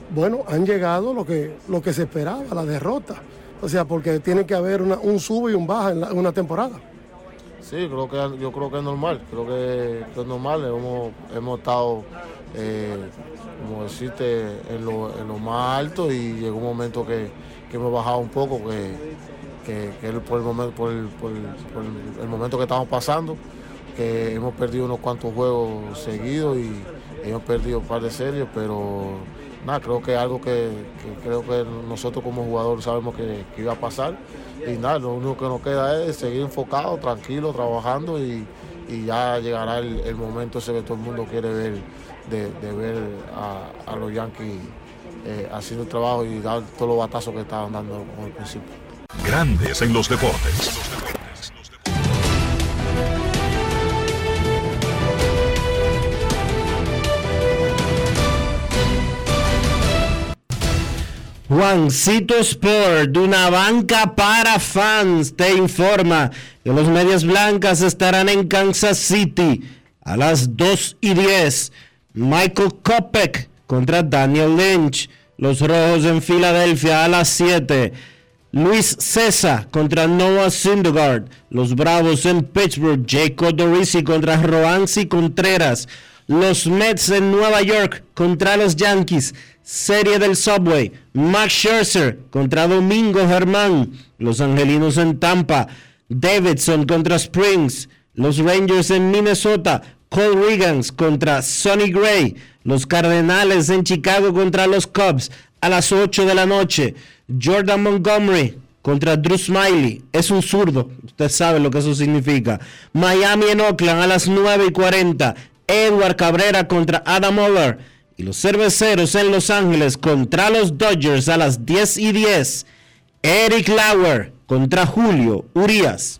bueno, han llegado lo que, lo que se esperaba, la derrota. O sea, porque tiene que haber una, un sube y un baja en, la, en, una temporada. Sí, creo que, yo creo que es normal, creo que, que es normal. Hemos, hemos estado, eh, como decirte, en lo, en lo, más alto y llegó un momento que, que hemos bajado un poco, que, que, que por, el momento, por, el, por, el, momento que estamos pasando, que hemos perdido unos cuantos juegos seguidos y hemos perdido un par de series, pero nada, creo que es algo que, creo que nosotros como jugadores sabemos que, que, iba a pasar. Y nada, lo único que nos queda es seguir enfocados, tranquilos, trabajando y, y ya llegará el, el, momento ese que todo el mundo quiere ver, de, de ver a, a, los Yankees eh, haciendo el trabajo y dar todos los batazos que estaban dando con el principio. Grandes en los deportes. Juancito Sport, de una banca para fans, te informa que los Medias Blancas estarán en Kansas City a las 2 y 10. Michael Kopek contra Daniel Lynch. Los Rojos en Filadelfia a las 7. Luis César contra Noah Syndergaard. Los Bravos en Pittsburgh. Jacob Dorisi contra Roansi Contreras. Los Mets en Nueva York contra los Yankees. Serie del Subway. Max Scherzer contra Domingo Germán. Los Angelinos en Tampa. Davidson contra Springs. Los Rangers en Minnesota. Cole Regans contra Sonny Gray. Los Cardenales en Chicago contra los Cubs a las 8 de la noche. Jordan Montgomery contra Drew Smiley. Es un zurdo. Usted sabe lo que eso significa. Miami en Oakland a las 9 y 40. Edward Cabrera contra Adam Oller. Y los cerveceros en Los Ángeles contra los Dodgers a las 10 y 10. Eric Lauer contra Julio Urias.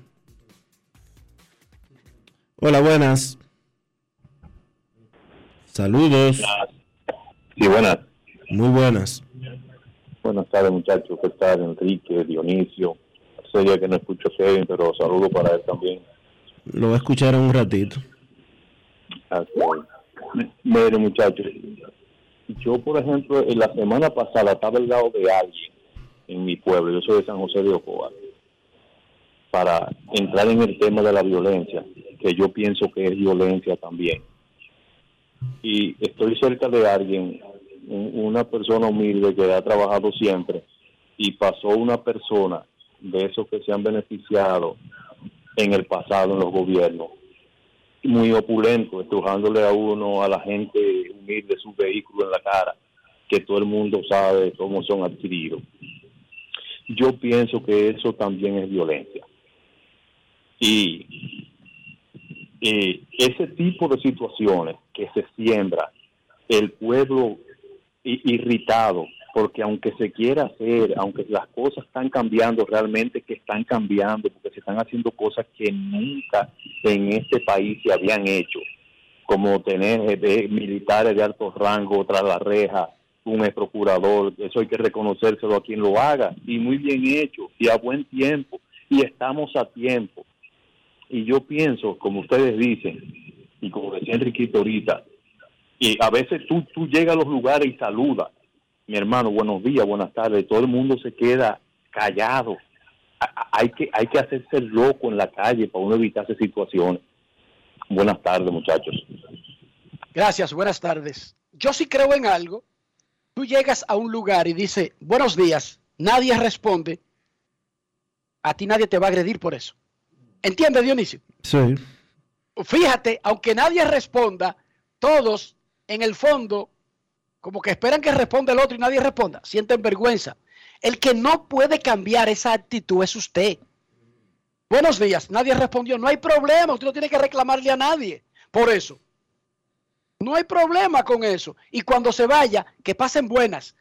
Hola, buenas. Saludos. Sí, buenas. Muy buenas. Buenas tardes, muchachos. ¿Qué tal? Enrique, Dionisio. Día que no escucho a Kevin, pero saludo para él también. Lo voy a escuchar en un ratito. Mire, muchachos. Yo, por ejemplo, en la semana pasada estaba al lado de alguien en mi pueblo. Yo soy de San José de Ocoa. Para entrar en el tema de la violencia, que yo pienso que es violencia también. Y estoy cerca de alguien, un- una persona humilde que ha trabajado siempre, y pasó una persona de esos que se han beneficiado en el pasado en los gobiernos, muy opulento, estrujándole a uno, a la gente humilde, su vehículo en la cara, que todo el mundo sabe cómo son adquiridos. Yo pienso que eso también es violencia. Y, y ese tipo de situaciones que se siembra, el pueblo irritado, porque aunque se quiera hacer, aunque las cosas están cambiando realmente, que están cambiando, porque se están haciendo cosas que nunca en este país se habían hecho, como tener eh, militares de alto rango tras la reja, un ex procurador, eso hay que reconocérselo a quien lo haga, y muy bien hecho, y a buen tiempo, y estamos a tiempo. Y yo pienso, como ustedes dicen, y como decía Enriquito ahorita, y a veces tú, tú llegas a los lugares y saludas, mi hermano, buenos días, buenas tardes, todo el mundo se queda callado. Hay que, hay que hacerse loco en la calle para uno evitarse situaciones. Buenas tardes, muchachos. Gracias, buenas tardes. Yo sí creo en algo. Tú llegas a un lugar y dices, buenos días, nadie responde. A ti nadie te va a agredir por eso. ¿Entiendes, Dionisio? Sí. Fíjate, aunque nadie responda, todos en el fondo, como que esperan que responda el otro y nadie responda, sienten vergüenza. El que no puede cambiar esa actitud es usted. Buenos días, nadie respondió, no hay problema, usted no tiene que reclamarle a nadie por eso. No hay problema con eso. Y cuando se vaya, que pasen buenas.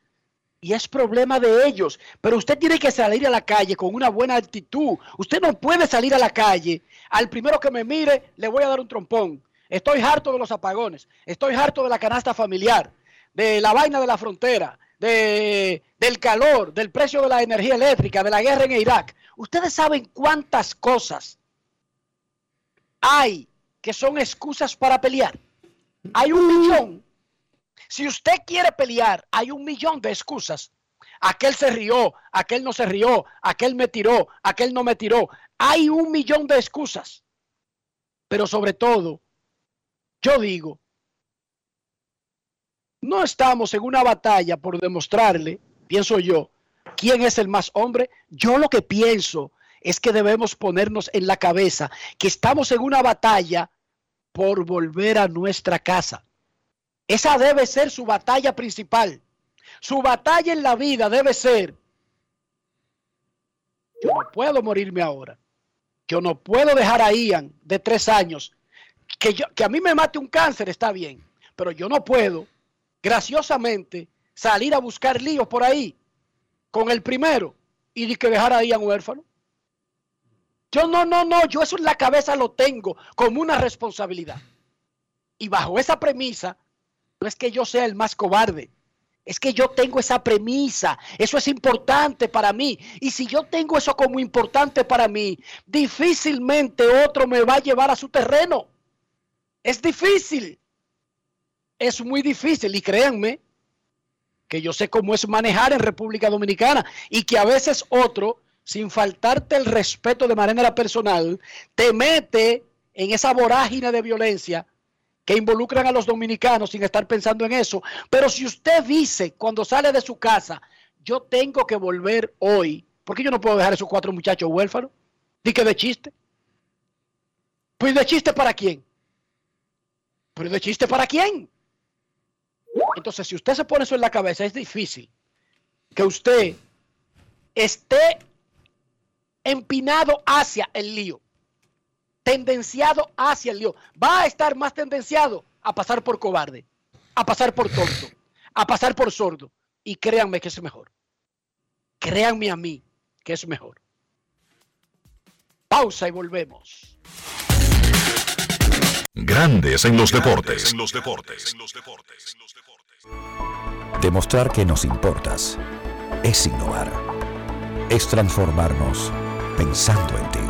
Y es problema de ellos. Pero usted tiene que salir a la calle con una buena actitud. Usted no puede salir a la calle. Al primero que me mire, le voy a dar un trompón. Estoy harto de los apagones. Estoy harto de la canasta familiar. De la vaina de la frontera. De, del calor. Del precio de la energía eléctrica. De la guerra en Irak. Ustedes saben cuántas cosas hay que son excusas para pelear. Hay un millón. Si usted quiere pelear, hay un millón de excusas. Aquel se rió, aquel no se rió, aquel me tiró, aquel no me tiró. Hay un millón de excusas. Pero sobre todo, yo digo, no estamos en una batalla por demostrarle, pienso yo, quién es el más hombre. Yo lo que pienso es que debemos ponernos en la cabeza que estamos en una batalla por volver a nuestra casa. Esa debe ser su batalla principal. Su batalla en la vida debe ser, yo no puedo morirme ahora. Yo no puedo dejar a Ian de tres años. Que, a mí me mate un cáncer está bien, pero yo no puedo, graciosamente, salir a buscar líos por ahí con el primero y que dejar a Ian huérfano. Yo no, no, no, yo eso en la cabeza lo tengo como una responsabilidad. Y bajo esa premisa, no es que yo sea el más cobarde, es que yo tengo esa premisa, eso es importante para mí. Y si yo tengo eso como importante para mí, difícilmente otro me va a llevar a su terreno. Es difícil. Es muy difícil y créanme que yo sé cómo es manejar en República Dominicana y que a veces otro sin faltarte el respeto de manera personal, te mete en esa vorágine de violencia que involucran a los dominicanos sin estar pensando en eso. Pero si usted dice cuando sale de su casa, yo tengo que volver hoy, ¿por qué yo no puedo dejar a esos cuatro muchachos huérfanos? Di que de chiste. Pues de chiste para quién? Pero de chiste para quién? Entonces, si usted se pone eso en la cabeza, es difícil que usted esté empinado hacia el lío, tendenciado hacia el lío. Va a estar más tendenciado a pasar por cobarde, a pasar por tonto, a pasar por sordo. Y créanme que es mejor. Créanme a mí que es mejor. Pausa y volvemos. Grandes en los deportes. En los deportes. Demostrar que nos importas es innovar. Es transformarnos pensando en ti.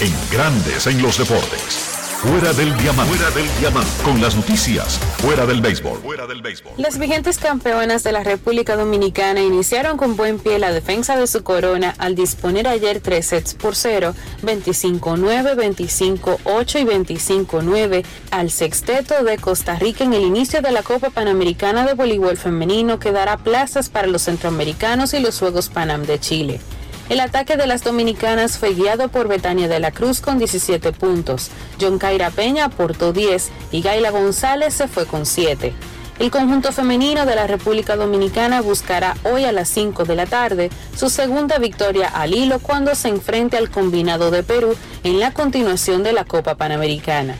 En Grandes en los deportes. Fuera del diamante. Fuera del diamante. Con las noticias. Fuera del béisbol. Fuera del béisbol. Las vigentes campeonas de la República Dominicana iniciaron con buen pie la defensa de su corona al disponer ayer tres sets por cero, 25-9, 25-8 y 25-9 al sexteto de Costa Rica en el inicio de la Copa Panamericana de Voleibol Femenino que dará plazas para los centroamericanos y los Juegos Panam de Chile. El ataque de las dominicanas fue guiado por Betania de la Cruz con 17 puntos. John Caira Peña aportó 10 y Gaila González se fue con 7. El conjunto femenino de la República Dominicana buscará hoy a las 5 de la tarde su segunda victoria al hilo cuando se enfrente al combinado de Perú en la continuación de la Copa Panamericana.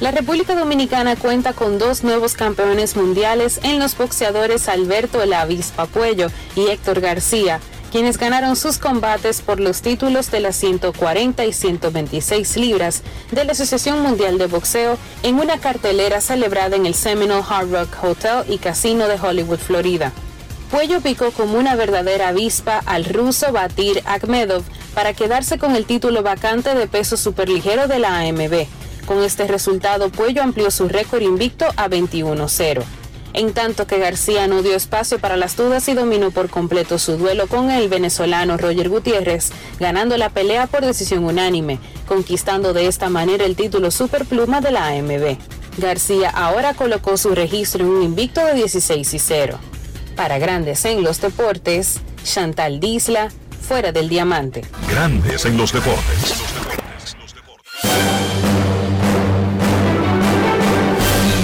La República Dominicana cuenta con dos nuevos campeones mundiales en los boxeadores Alberto El Puello y Héctor García, quienes ganaron sus combates por los títulos de las 140 y 126 libras de la Asociación Mundial de Boxeo en una cartelera celebrada en el Seminole Hard Rock Hotel y Casino de Hollywood, Florida. Puello picó como una verdadera avispa al ruso Batir Akhmedov para quedarse con el título vacante de peso superligero de la AMB. Con este resultado, Puello amplió su récord invicto a 21-0 en tanto que García no dio espacio para las dudas y dominó por completo su duelo con el venezolano Roger Gutiérrez, ganando la pelea por decisión unánime, conquistando de esta manera el título superpluma de la AMB. García ahora colocó su registro en un invicto de 16 y 0. Para grandes en los deportes, Chantal Disla, fuera del diamante. Grandes en los deportes. Y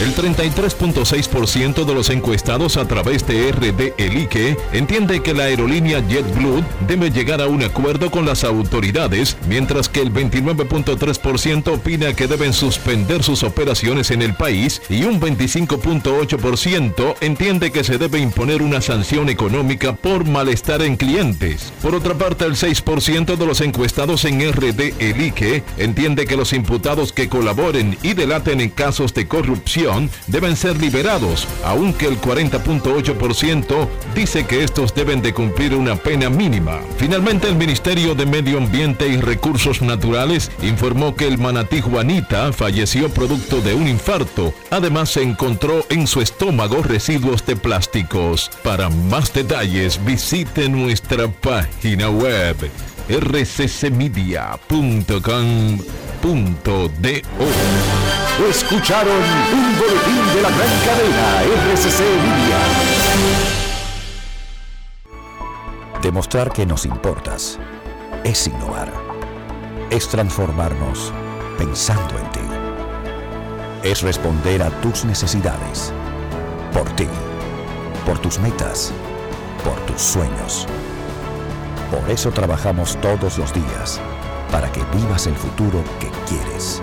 El 33.6% de los encuestados a través de RD Elige entiende que la aerolínea JetBlue debe llegar a un acuerdo con las autoridades, mientras que el 29.3% opina que deben suspender sus operaciones en el país y un 25.8% entiende que se debe imponer una sanción económica por malestar en clientes. Por otra parte, el 6% de los encuestados en RD Elige entiende que los imputados que colaboren y delaten en casos de corrupción deben ser liberados, aunque el 40.8% dice que estos deben de cumplir una pena mínima. Finalmente, el Ministerio de Medio Ambiente y Recursos Naturales informó que el manatí Juanita falleció producto de un infarto. Además, se encontró en su estómago residuos de plásticos. Para más detalles, visite nuestra página web rccmedia.com.do. Escucharon un boletín de la gran cadena RCC Media. Demostrar que nos importas es innovar. Es transformarnos pensando en ti. Es responder a tus necesidades. Por ti. Por tus metas. Por tus sueños. Por eso trabajamos todos los días, para que vivas el futuro que quieres.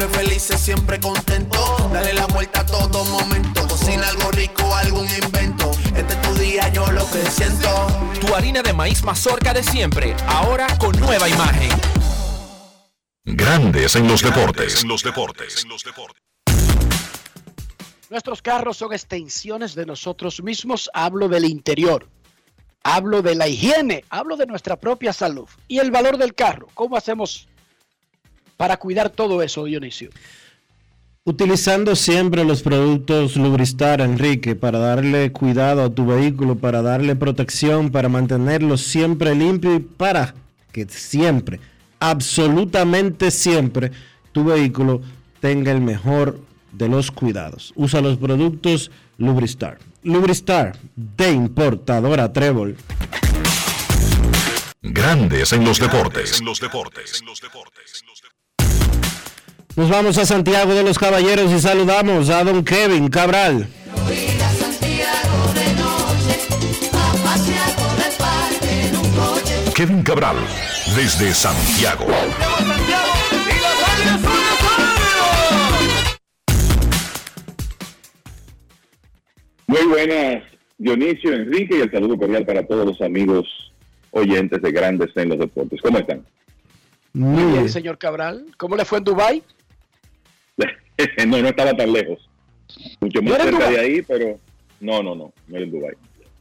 siempre felices, siempre contento. Dale la vuelta a todo momento. Cocina algo rico, algún invento. Este es tu día, yo lo que siento. Tu harina de maíz mazorca de siempre, ahora con nueva imagen. Grandes en los deportes. En los deportes. Nuestros carros son extensiones de nosotros mismos. Hablo del interior. Hablo de la higiene. Hablo de nuestra propia salud. Y el valor del carro. ¿Cómo hacemos para cuidar todo eso, Dionisio? Utilizando siempre los productos Lubristar, Enrique, para darle cuidado a tu vehículo, para darle protección, para mantenerlo siempre limpio y para que siempre, absolutamente siempre, tu vehículo tenga el mejor de los cuidados. Usa los productos Lubristar. Lubristar de importadora Trébol. Grandes en los deportes. En los deportes. Nos vamos a Santiago de los Caballeros y saludamos a don Kevin Cabral. Kevin Cabral, desde Santiago. Muy buenas, Dionisio, Enrique, y el saludo cordial para todos los amigos oyentes de Grandes en los Deportes. ¿Cómo están? Muy bien, señor Cabral. ¿Cómo le fue en Dubai? no, no estaba tan lejos. Mucho más ¿No era en cerca de Dubái? ahí, pero no, no, no, no era en Dubai.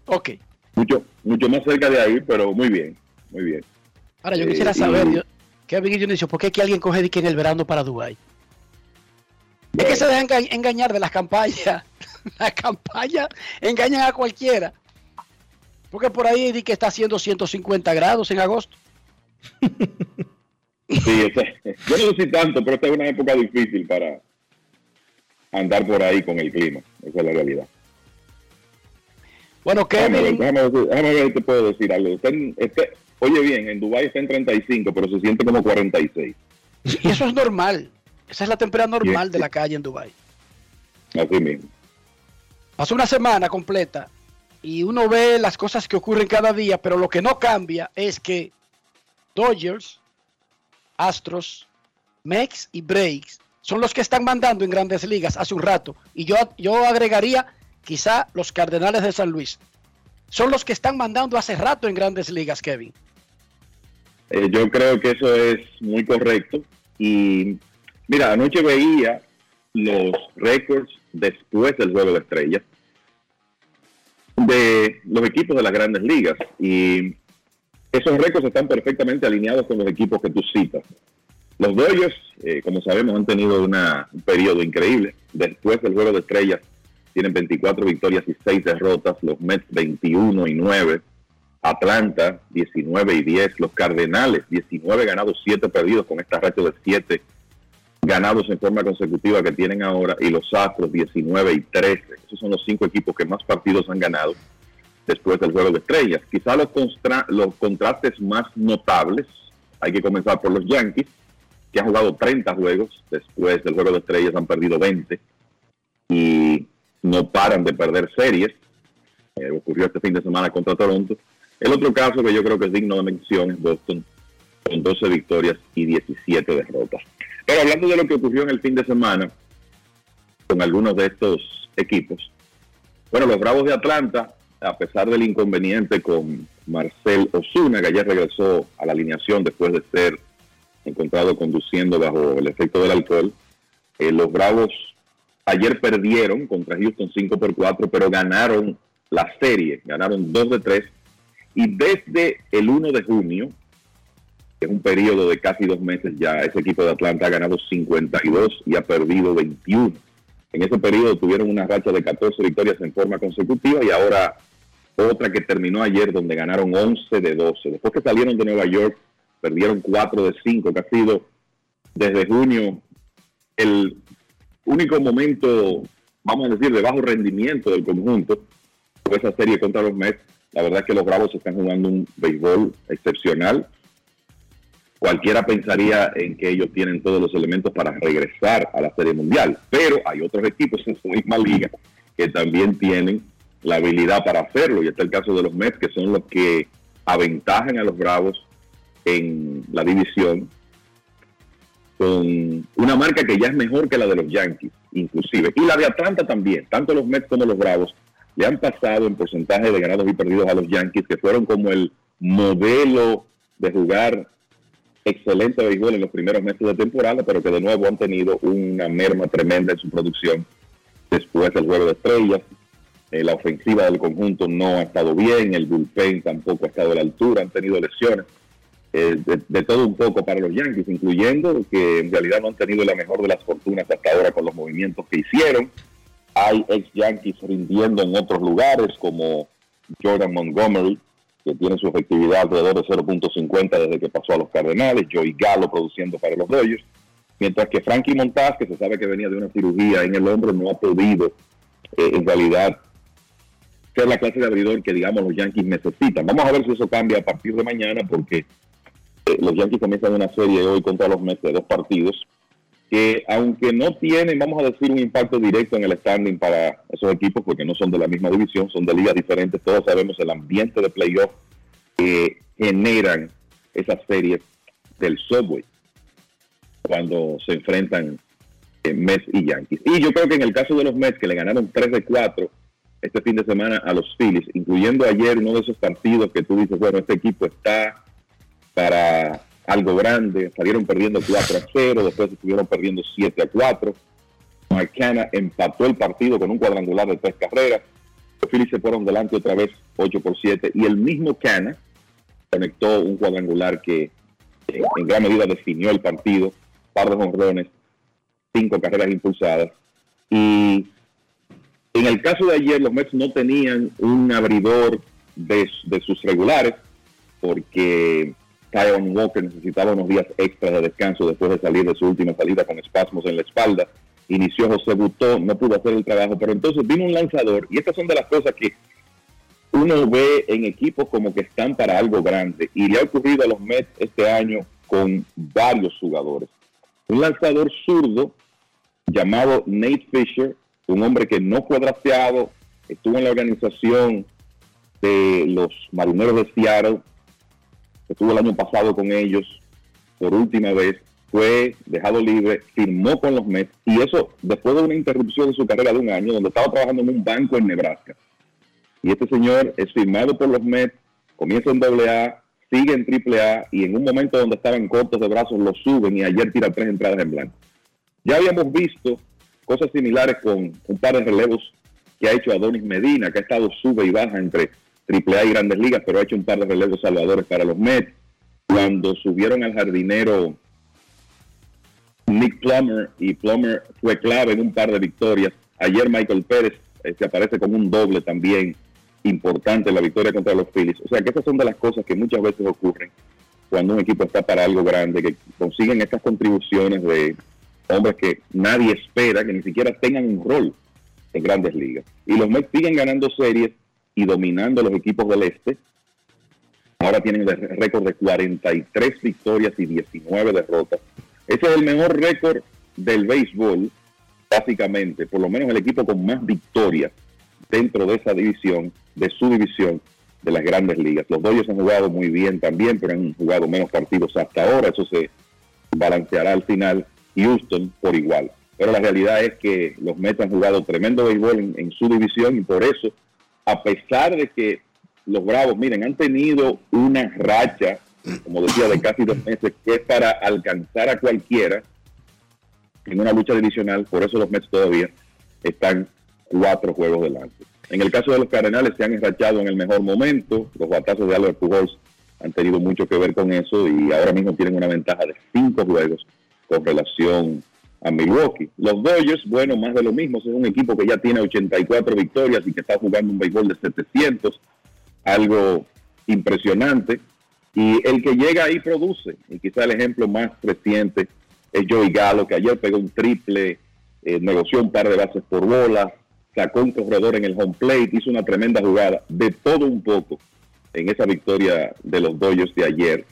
Ok. Mucho, mucho más cerca de ahí, pero muy bien, muy bien. Ahora, yo Eh, quisiera y- saber, yo- Kevin y Dionisio, ¿por qué es que alguien coge de que en el verano para Dubai? Es que se dejan enga- engañar de las campañas. Las campañas engañan a cualquiera. Porque por ahí di que está haciendo 150 grados en agosto. Sí, yo no sé si tanto, pero esta es una época difícil para, andar por ahí con el clima. Esa es la realidad. Bueno, Kevin, déjame ver, déjame ver si te puedo decir algo. Este- oye bien, en Dubái está en 35, pero se siente como 46. y eso es normal. Esa es la temperatura normal de la calle en Dubai. Así mismo. Pasó una semana completa y uno ve las cosas que ocurren cada día, pero lo que no cambia es que Dodgers, Astros, Mex y Breaks son los que están mandando en grandes ligas hace un rato. Y yo, yo agregaría quizá los Cardenales de San Luis. Son los que están mandando hace rato en grandes ligas, Kevin. Eh, yo creo que eso es muy correcto. Y mira, anoche veía los récords después del juego de estrellas de los equipos de las grandes ligas. Y esos récords están perfectamente alineados con los equipos que tú citas. Los Dodgers, eh, como sabemos, han tenido una- un periodo increíble. Después del juego de estrellas, tienen 24 victorias y 6 derrotas. Los Mets 21 y 9. Atlanta 19 y 10. Los Cardenales 19 ganados, 7 perdidos con esta racha de 7 ganados en forma consecutiva que tienen ahora. Y los Astros 19 y 13. Esos son los cinco equipos que más partidos han ganado después del juego de estrellas. Quizá los, los contrastes más notables, hay que comenzar por los Yankees, que han jugado 30 juegos después del juego de estrellas, han perdido 20 y no paran de perder series. Eh, ocurrió este fin de semana contra Toronto. El otro caso que yo creo que es digno de mención es Boston, con 12 victorias y 17 derrotas. Pero hablando de lo que ocurrió en el fin de semana con algunos de estos equipos, bueno, los Bravos de Atlanta, a pesar del inconveniente con Marcel Osuna, que ayer regresó a la alineación después de ser encontrado conduciendo bajo el efecto del alcohol, eh, los Bravos ayer perdieron contra Houston 5 por 4, pero ganaron la serie, ganaron 2 de 3. Y desde el 1 de junio, que es un periodo de casi dos meses ya, ese equipo de Atlanta ha ganado 52 y ha perdido 21. En ese periodo tuvieron una racha de 14 victorias en forma consecutiva y ahora otra que terminó ayer donde ganaron 11 de 12. Después que salieron de Nueva York, perdieron 4 de 5, que ha sido desde junio el único momento, vamos a decir, de bajo rendimiento del conjunto fue esa serie contra los Mets. La verdad es que los Bravos están jugando un béisbol excepcional. Cualquiera pensaría en que ellos tienen todos los elementos para regresar a la Serie Mundial, pero hay otros equipos en su misma liga que también tienen la habilidad para hacerlo, y este es el caso de los Mets, que son los que aventajan a los Bravos en la división con una marca que ya es mejor que la de los Yankees, inclusive, y la de Atlanta también, tanto los Mets como los Bravos le han pasado en porcentaje de ganados y perdidos a los Yankees, que fueron como el modelo de jugar excelente béisbol en los primeros meses de temporada, pero que de nuevo han tenido una merma tremenda en su producción después del juego de estrellas. Eh, la ofensiva del conjunto no ha estado bien, el bullpen tampoco ha estado a la altura, han tenido lesiones. Eh, de, todo un poco para los Yankees, incluyendo que en realidad no han tenido la mejor de las fortunas hasta ahora con los movimientos que hicieron. Hay ex Yankees rindiendo en otros lugares como Jordan Montgomery, que tiene su efectividad alrededor de 0.50 desde que pasó a los Cardenales, Joey Gallo produciendo para los Dodgers, mientras que Frankie Montaz, que se sabe que venía de una cirugía en el hombro, no ha podido eh, en realidad ser la clase de abridor que digamos los Yankees necesitan. Vamos a ver si eso cambia a partir de mañana porque eh, los Yankees comienzan una serie hoy contra los Mets de dos partidos que aunque no tienen, vamos a decir, un impacto directo en el standing para esos equipos, porque no son de la misma división, son de ligas diferentes, todos sabemos el ambiente de playoff que generan esas series del subway cuando se enfrentan eh, Mets y Yankees. Y yo creo que en el caso de los Mets, que le ganaron 3 de 4 este fin de semana a los Phillies, incluyendo ayer uno de esos partidos que tú dices, bueno, este equipo está para algo grande, salieron perdiendo 4 a 0, después estuvieron perdiendo 7 a 4. Marcana empató el partido con un cuadrangular de tres carreras. Los Phillies se fueron delante otra vez 8 por 7 y el mismo Cana conectó un cuadrangular que en, en gran medida definió el partido, par de jonrones, cinco carreras impulsadas. Y en el caso de ayer, los Mets no tenían un abridor de, de sus regulares porque Tyrone Walker necesitaba unos días extras de descanso después de salir de su última salida con espasmos en la espalda. inició José Butó, no pudo hacer el trabajo, pero entonces vino un lanzador y estas son de las cosas que uno ve en equipos como que están para algo grande y le ha ocurrido a los Mets este año con varios jugadores. Un lanzador zurdo llamado Nate Fisher, un hombre que no fue drafteado, estuvo en la organización de los marineros de Seattle, estuvo el año pasado con ellos por última vez, fue dejado libre, firmó con los Mets y eso después de una interrupción de su carrera de un año donde estaba trabajando en un banco en Nebraska. Y este señor es firmado por los Mets, comienza en AA, sigue en AAA y en un momento donde estaban cortos de brazos lo suben y ayer tira tres entradas en blanco. Ya habíamos visto cosas similares con un par de relevos que ha hecho Adonis Medina, que ha estado sube y baja entre AAA y Grandes Ligas, pero ha hecho un par de relevos salvadores para los Mets. Cuando subieron al jardinero Nick Plummer y Plummer fue clave en un par de victorias. Ayer Michael Pérez eh, se aparece como un doble también importante en la victoria contra los Phillies. O sea que esas son de las cosas que muchas veces ocurren cuando un equipo está para algo grande, que consiguen estas contribuciones de hombres que nadie espera, que ni siquiera tengan un rol en grandes ligas. Y los Mets siguen ganando series y dominando los equipos del este. Ahora tienen el récord de 43 victorias y 19 derrotas. Ese es el mejor récord del béisbol, básicamente, por lo menos el equipo con más victorias dentro de esa división, de su división de las grandes ligas. Los Dodgers han jugado muy bien también, pero han jugado menos partidos hasta ahora. Eso se balanceará al final. Houston por igual. Pero la realidad es que los Mets han jugado tremendo béisbol en, su división y por eso, a pesar de que los Bravos, miren, han tenido una racha, como decía, de casi dos meses, que es para alcanzar a cualquiera en una lucha divisional, por eso los Mets todavía están cuatro juegos delante. En el caso de los Cardenales se han enrachado en el mejor momento, los batazos de Albert Pujols han tenido mucho que ver con eso y ahora mismo tienen una ventaja de cinco juegos con relación a Milwaukee. Los Dodgers, bueno, más de lo mismo, es un equipo que ya tiene 84 victorias y que está jugando un béisbol de 700, algo impresionante. Y el que llega ahí produce, y quizá el ejemplo más reciente es Joey Gallo, que ayer pegó un triple, eh, negoció un par de bases por bola, sacó un corredor en el home plate, hizo una tremenda jugada, de todo un poco en esa victoria de los Dodgers de ayer.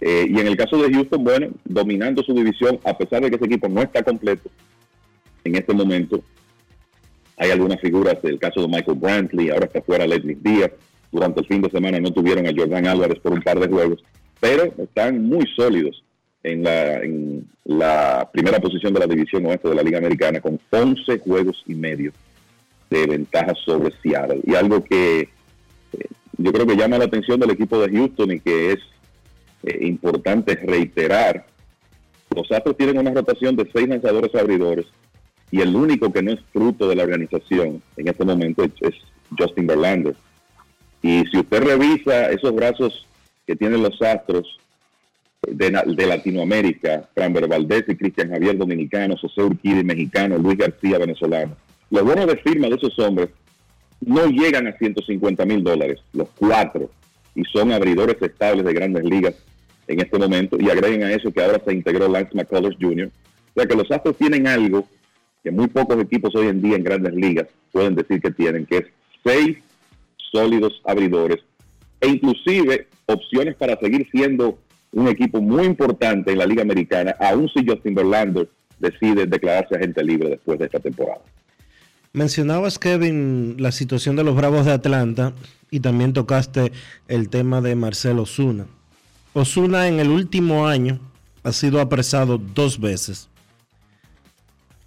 Eh, y en el caso de Houston, bueno, dominando su división, a pesar de que ese equipo no está completo en este momento. Hay algunas figuras del caso de Michael Brantley, ahora está fuera Leslie Díaz. Durante el fin de semana no tuvieron a Jordan Álvarez por un par de juegos, pero están muy sólidos en la, en la primera posición de la división oeste de la Liga Americana con 11 juegos y medio de ventaja sobre Seattle. Y algo que eh, yo creo que llama la atención del equipo de Houston y que es eh, importante reiterar, los Astros tienen una rotación de seis lanzadores abridores y el único que no es fruto de la organización en este momento es, Justin Verlander. Y si usted revisa esos brazos que tienen los Astros de, Latinoamérica, Framber Valdés y Cristian Javier dominicano, José Urquidi mexicano, Luis García venezolano, los bonos de firma de esos hombres no llegan a 150 mil dólares, los cuatro, y son abridores estables de grandes ligas en este momento. Y agreguen a eso que ahora se integró Lance McCullers Jr. O sea que los Astros tienen algo que muy pocos equipos hoy en día en grandes ligas pueden decir que tienen, que es seis sólidos abridores e inclusive opciones para seguir siendo un equipo muy importante en la Liga Americana, aún si Justin Verlander decide declararse agente libre después de esta temporada. Mencionabas, Kevin, la situación de los Bravos de Atlanta y también tocaste el tema de Marcelo Osuna. Osuna en el último año ha sido apresado dos veces.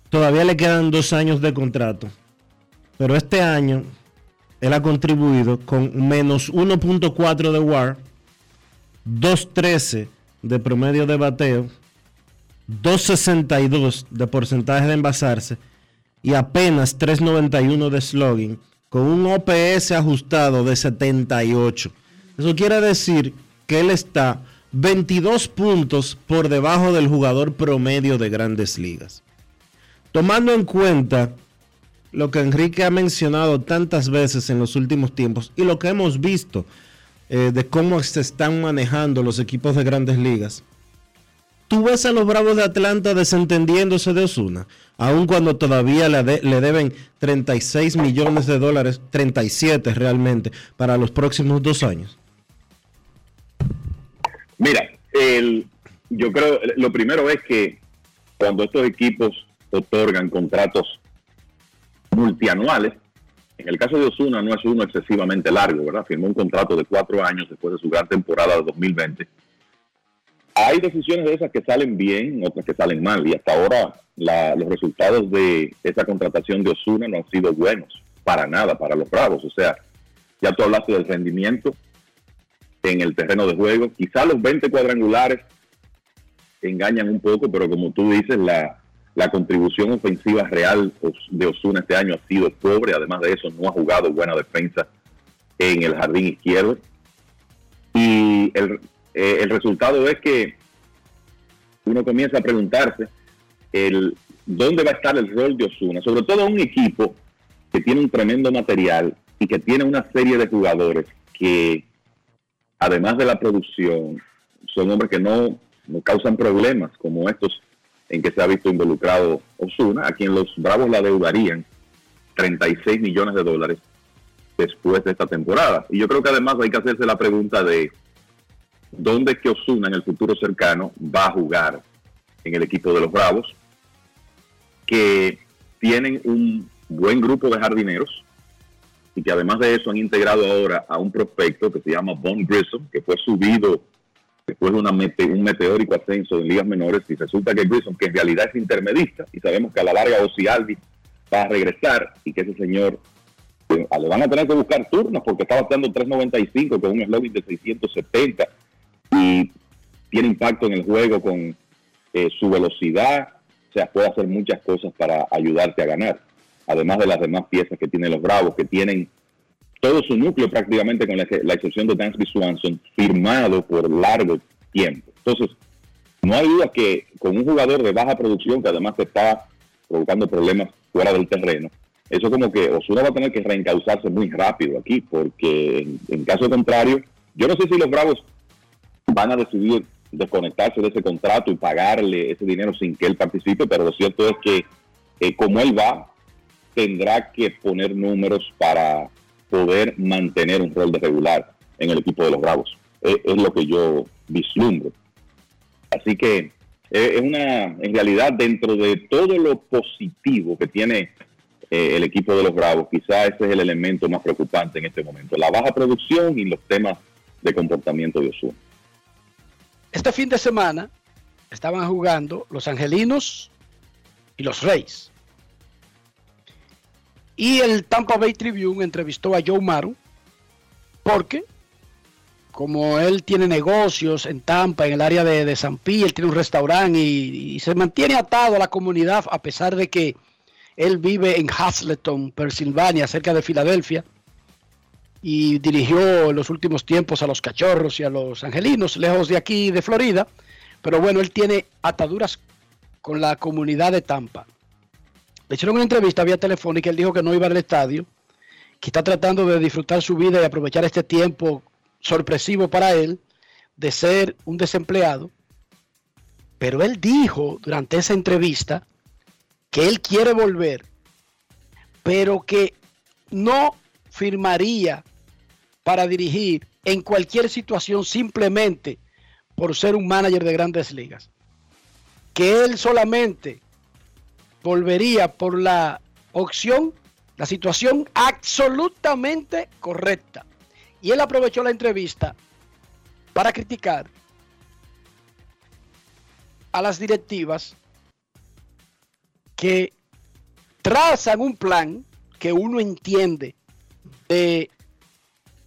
Todavía le quedan dos años de contrato. Pero este año él ha contribuido con menos 1.4 de WAR, 2.13 de promedio de bateo, 2.62 de porcentaje de envasarse y apenas 3.91 de slugging con un OPS ajustado de 78. Eso quiere decir que él está 22 puntos por debajo del jugador promedio de grandes ligas. Tomando en cuenta lo que Enrique ha mencionado tantas veces en los últimos tiempos y lo que hemos visto eh, de cómo se están manejando los equipos de grandes ligas, ¿Tú ves a los Bravos de Atlanta desentendiéndose de Osuna? Aun cuando todavía le, de- le deben 36 millones de dólares, 37 realmente, para los próximos dos años. Mira, el, yo creo, lo primero es que cuando estos equipos otorgan contratos multianuales, en el caso de Osuna no es uno excesivamente largo, ¿verdad? Firmó un contrato de cuatro años después de su gran temporada de 2020. Hay decisiones de esas que salen bien, otras que salen mal, y hasta ahora la- los resultados de esa contratación de Osuna no han sido buenos, para nada, para los Bravos. O sea, ya tú hablaste del rendimiento en el terreno de juego. Quizá los 20 cuadrangulares engañan un poco, pero como tú dices, la, la contribución ofensiva real de Osuna este año ha sido pobre. Además de eso, no ha jugado buena defensa en el jardín izquierdo. Y el, eh, el resultado es que uno comienza a preguntarse el dónde va a estar el rol de Osuna, sobre todo un equipo que tiene un tremendo material y que tiene una serie de jugadores que, además de la producción, son hombres que no, no causan problemas como estos en que se ha visto involucrado Osuna, a quien los Bravos le adeudarían 36 millones de dólares después de esta temporada. Y yo creo que además hay que hacerse la pregunta de dónde es que Osuna en el futuro cercano va a jugar en el equipo de los Bravos, que tienen un buen grupo de jardineros y que además de eso han integrado ahora a un prospecto que se llama Von Grissom, que fue subido después de una un meteórico ascenso en ligas menores y resulta que Grissom, que en realidad es intermedista, y sabemos que a la larga Ozzy va a regresar y que ese señor eh, le van a tener que buscar turnos porque está bateando 3.95 con un slogan de 670 y tiene impacto en el juego con eh, su velocidad, o sea, puede hacer muchas cosas para ayudarte a ganar, además de las demás piezas que tienen los Bravos, que tienen todo su núcleo prácticamente con la, la excepción de Dansby Swanson, firmado por largo tiempo. Entonces, no hay duda que con un jugador de baja producción que además te está provocando problemas fuera del terreno, eso como que Osuna va a tener que reencauzarse muy rápido aquí, porque en, en caso contrario, yo no sé si los Bravos van a decidir desconectarse de ese contrato y pagarle ese dinero sin que él participe, pero lo cierto es que eh, como él va, tendrá que poner números para poder mantener un rol de regular en el equipo de los Bravos. Es, es lo que yo vislumbro. Así que eh, es una, en realidad, dentro de todo lo positivo que tiene eh, el equipo de los Bravos, quizá ese es el elemento más preocupante en este momento, la baja producción y los temas de comportamiento de Osuna. Este fin de semana estaban jugando los Angelinos y los Reyes. Y el Tampa Bay Tribune entrevistó a Joe Maru porque como él tiene negocios en Tampa, en el área de, de San Pi, él tiene un restaurante y, y se mantiene atado a la comunidad a pesar de que él vive en Hazleton, Pensilvania, cerca de Filadelfia, y dirigió en los últimos tiempos a los cachorros y a los angelinos, lejos de aquí, de Florida. Pero bueno, él tiene ataduras con la comunidad de Tampa. Le hicieron una entrevista vía telefónica, él dijo que no iba al estadio, que está tratando de disfrutar su vida y aprovechar este tiempo sorpresivo para él de ser un desempleado. Pero él dijo durante esa entrevista que él quiere volver, pero que no firmaría para dirigir en cualquier situación simplemente por ser un manager de grandes ligas. Que él solamente volvería por la opción, la situación absolutamente correcta. Y él aprovechó la entrevista para criticar a las directivas que trazan un plan que uno entiende de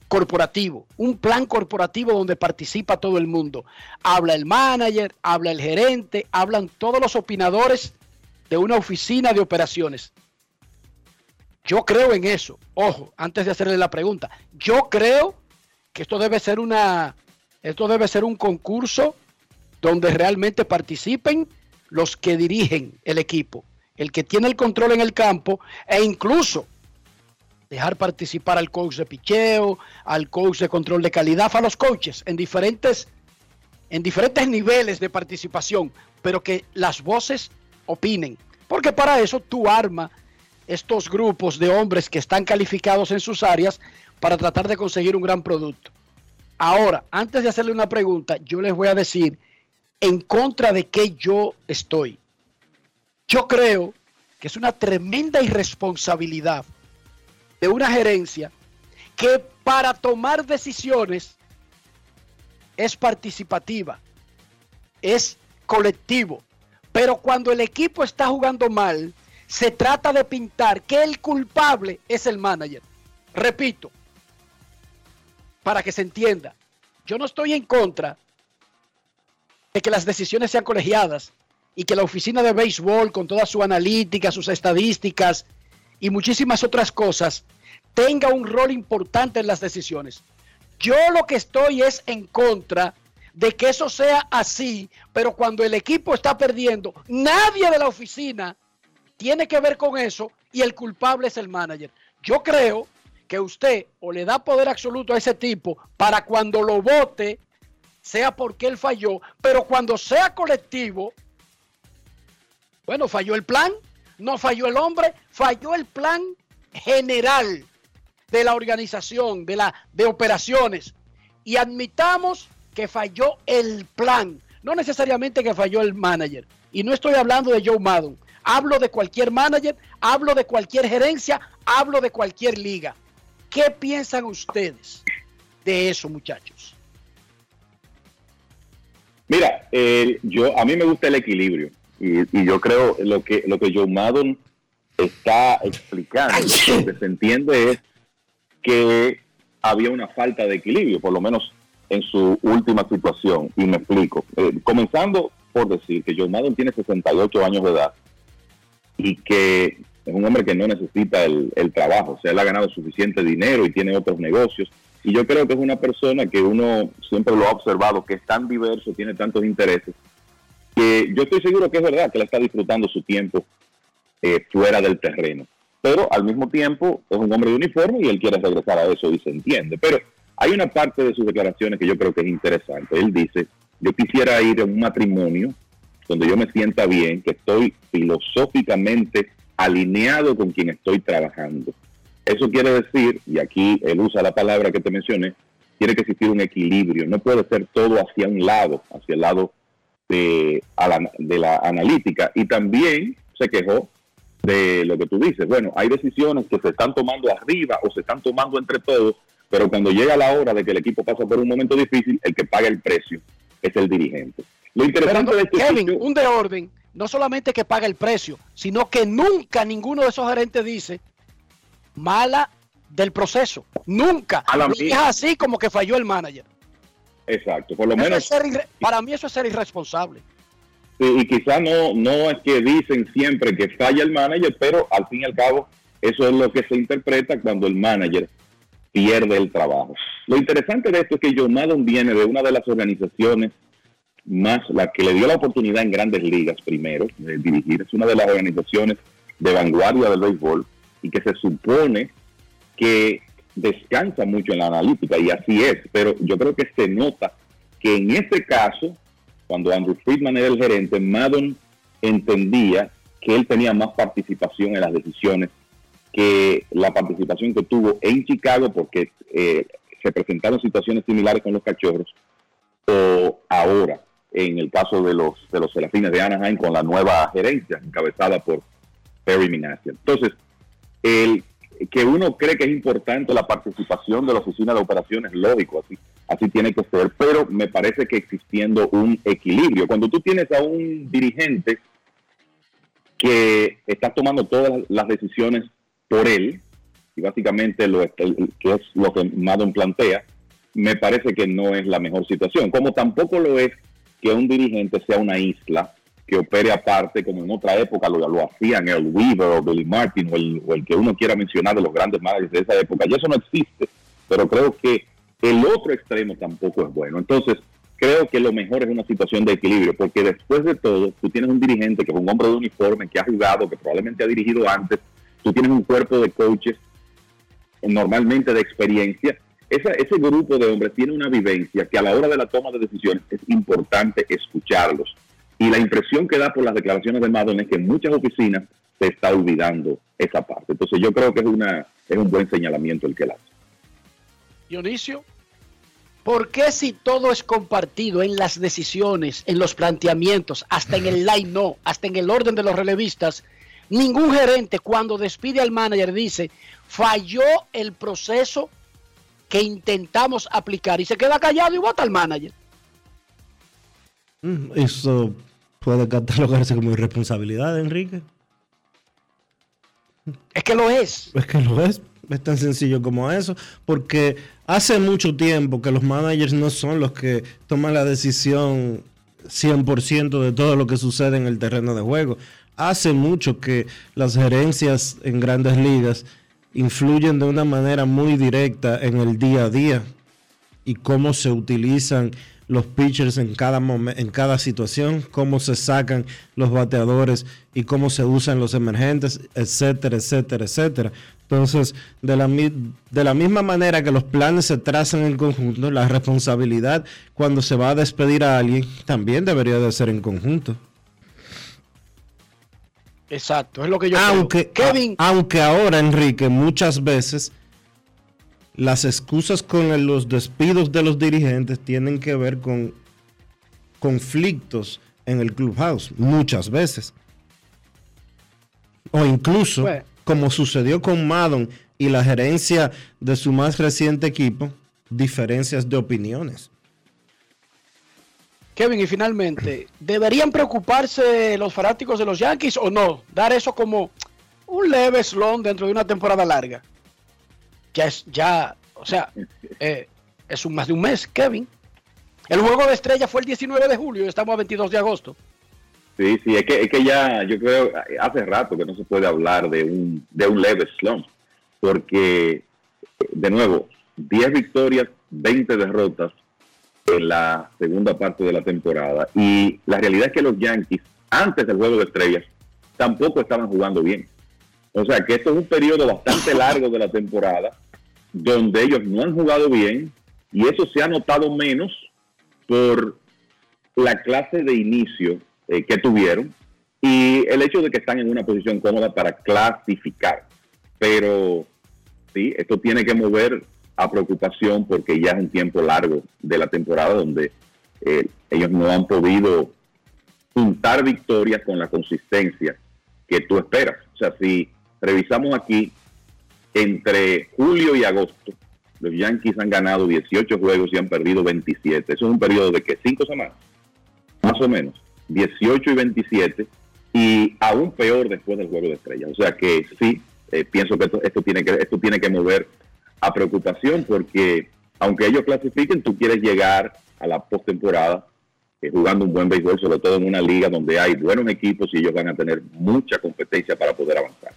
corporativo, un plan corporativo donde participa todo el mundo. Habla el manager, habla el gerente, hablan todos los opinadores de una oficina de operaciones. Yo creo en eso. Ojo, antes de hacerle la pregunta, yo creo que esto debe ser una esto debe ser un concurso donde realmente participen los que dirigen el equipo, el que tiene el control en el campo e incluso dejar participar al coach de picheo, al coach de control de calidad, a los coaches en diferentes en diferentes niveles de participación, pero que las voces opinen. Porque para eso tú armas estos grupos de hombres que están calificados en sus áreas para tratar de conseguir un gran producto. Ahora, antes de hacerle una pregunta, yo les voy a decir en contra de qué yo estoy. Yo creo que es una tremenda irresponsabilidad de una gerencia que para tomar decisiones es participativa, es colectivo, pero cuando el equipo está jugando mal, se trata de pintar que el culpable es el manager. Repito, para que se entienda, yo no estoy en contra de que las decisiones sean colegiadas y que la oficina de béisbol, con toda su analítica, sus estadísticas y muchísimas otras cosas, tenga un rol importante en las decisiones. Yo lo que estoy es en contra de que eso sea así, pero cuando el equipo está perdiendo, nadie de la oficina tiene que ver con eso y el culpable es el manager. Yo creo que usted o le da poder absoluto a ese tipo para cuando lo vote, sea porque él falló, pero cuando sea colectivo, bueno, falló el plan, no falló el hombre, falló el plan general de la organización, de, la, de operaciones. Y admitamos que falló el plan, no necesariamente que falló el manager. Y no estoy hablando de Joe Maddon, hablo de cualquier manager, hablo de cualquier gerencia, hablo de cualquier liga. ¿Qué piensan ustedes de eso, muchachos? Mira, eh, yo a mí me gusta el equilibrio y, yo creo lo que lo que Joe Maddon está explicando, lo que se entiende es que había una falta de equilibrio, por lo menos en su última situación. Y me explico. Eh, comenzando por decir que Joe Maddon tiene 68 años de edad y que es un hombre que no necesita el, trabajo. O sea, él ha ganado suficiente dinero y tiene otros negocios. Y yo creo que es una persona que uno siempre lo ha observado, que es tan diverso, tiene tantos intereses, que yo estoy seguro que es verdad que él está disfrutando su tiempo eh, fuera del terreno. Pero al mismo tiempo es un hombre de uniforme y él quiere regresar a eso y se entiende. Pero hay una parte de sus declaraciones que yo creo que es interesante. Él dice, yo quisiera ir a un matrimonio donde yo me sienta bien, que estoy filosóficamente alineado con quien estoy trabajando. Eso quiere decir, y aquí él usa la palabra que te mencioné, tiene que existir un equilibrio. No puede ser todo hacia un lado, hacia el lado de, de la analítica. Y también se quejó de lo que tú dices. Bueno, hay decisiones que se están tomando arriba o se están tomando entre todos pero cuando llega la hora de que el equipo pasa por un momento difícil, el que paga el precio es el dirigente. Lo interesante de este Kevin, un de orden, no solamente que paga el precio, sino que nunca ninguno de esos gerentes dice mala del proceso. Nunca. es así como que falló el manager. Exacto, por lo menos. para mí eso es ser irresponsable. y quizá no, no es que dicen siempre que falla el manager, pero al fin y al cabo eso es lo que se interpreta cuando el manager pierde el trabajo. Lo interesante de esto es que John Madden viene de una de las organizaciones más, la que le dio la oportunidad en grandes ligas primero de dirigir, es una de las organizaciones de vanguardia del béisbol y que se supone que descansa mucho en la analítica y así es, pero yo creo que se nota que en este caso, cuando Andrew Friedman era el gerente, Madden entendía que él tenía más participación en las decisiones que la participación que tuvo en Chicago, porque eh, se presentaron situaciones similares con los cachorros, o ahora, en el caso de los de los Serafines de Anaheim, con la nueva gerencia encabezada por Perry Minasian. Entonces, el que uno cree que es importante la participación de la oficina de operaciones, lógico, así, así tiene que ser, pero me parece que existiendo un equilibrio. Cuando tú tienes a un dirigente que está tomando todas las decisiones por él, y básicamente lo, que es lo que Madden plantea, me parece que no es la mejor situación. Como tampoco lo es que un dirigente sea una isla que opere aparte, como en otra época lo, lo hacían el Weaver o Billy Martin o el, o el, que uno quiera mencionar de los grandes managers de esa época. Y eso no existe, pero creo que el otro extremo tampoco es bueno. Entonces, creo que lo mejor es una situación de equilibrio, porque después de todo, tú tienes un dirigente que es un hombre de uniforme, que ha jugado, que probablemente ha dirigido antes, tú tienes un cuerpo de coaches normalmente de experiencia esa- ese grupo de hombres tiene una vivencia que a la hora de la toma de decisiones es importante escucharlos. Y la impresión que da por las declaraciones de Madden es que en muchas oficinas se está olvidando esa parte. Entonces yo creo que es, una, es un buen señalamiento el que él hace. Dionisio, ¿por qué si todo es compartido en las decisiones, en los planteamientos, hasta en el line no, hasta en el orden de los relevistas, ningún gerente cuando despide al manager dice, falló el proceso que intentamos aplicar y se queda callado y vota al manager? Mm, Eso puede catalogarse como irresponsabilidad, Enrique. Es que lo es. Es que lo es. Es tan sencillo como eso. Porque hace mucho tiempo que los managers no son los que toman la decisión 100% de todo lo que sucede en el terreno de juego. Hace mucho que las gerencias en grandes ligas influyen de una manera muy directa en el día a día y cómo se utilizan los pitchers en cada en cada situación, cómo se sacan los bateadores y cómo se usan los emergentes, etcétera, etcétera, etcétera. Entonces, de la, de la misma manera que los planes se trazan en conjunto, la responsabilidad cuando se va a despedir a alguien también debería de ser en conjunto. Exacto, es lo que yo Aunque, creo. Kevin, a- aunque ahora, Enrique, muchas veces las excusas con los despidos de los dirigentes tienen que ver con conflictos en el clubhouse, muchas veces. O incluso, como sucedió con Madon y la gerencia de su más reciente equipo, diferencias de opiniones. Kevin, y finalmente, ¿deberían preocuparse los fanáticos de los Yankees o no? Dar eso como un leve slon dentro de una temporada larga. Ya es, ya, o sea, eh, es un más de un mes, Kevin. El juego de estrella fue el 19 de julio y estamos a 22 de agosto. Sí, sí, es que, es que ya, yo creo, hace rato que no se puede hablar de un, de un leve slump, porque, de nuevo, 10 victorias, 20 derrotas en la segunda parte de la temporada, y la realidad es que los Yankees, antes del juego de estrellas, tampoco estaban jugando bien. O sea, que esto es un periodo bastante largo de la temporada, donde ellos no han jugado bien, y eso se ha notado menos por la clase de inicio eh, que tuvieron y el hecho de que están en una posición cómoda para clasificar. Pero sí, esto tiene que mover a preocupación porque ya es un tiempo largo de la temporada donde eh, ellos no han podido juntar victorias con la consistencia que tú esperas. O sea, si revisamos aquí, entre julio y agosto, los Yankees han ganado 18 juegos y han perdido 27. Eso es un periodo de que cinco semanas, más o menos, 18 y 27, y aún peor después del juego de estrellas. O sea que sí, eh, pienso que esto, esto tiene que esto tiene que mover a preocupación porque aunque ellos clasifiquen, tú quieres llegar a la postemporada eh, jugando un buen béisbol, sobre todo en una liga donde hay buenos equipos y ellos van a tener mucha competencia para poder avanzar.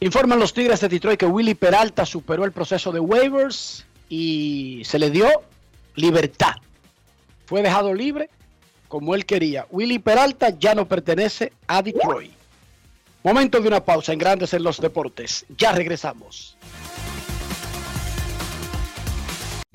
Informan los Tigres de Detroit que Willy Peralta superó el proceso de waivers y se le dio libertad. Fue dejado libre como él quería. Willy Peralta ya no pertenece a Detroit. Momento de una pausa en Grandes en los Deportes. Ya regresamos.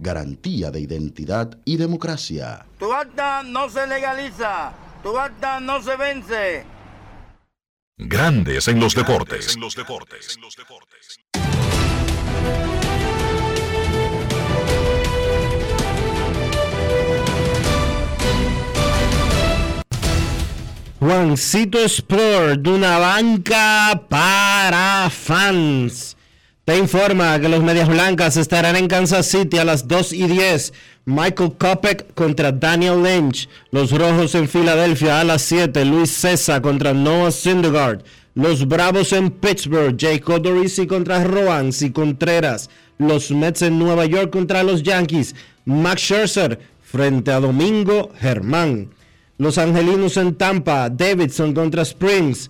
Garantía de identidad y democracia. Tu acta no se legaliza, tu acta no se vence. Grandes en los deportes. Juancito Sport, de una banca para fans. Te informa que los Medias Blancas estarán en Kansas City a las 2 y 10. Michael Kopek contra Daniel Lynch. Los Rojos en Filadelfia a las 7. Luis César contra Noah Syndergaard. Los Bravos en Pittsburgh. Jake Odorizzi contra Roans y Contreras. Los Mets en Nueva York contra los Yankees. Max Scherzer frente a Domingo Germán. Los Angelinos en Tampa. Davidson contra Springs.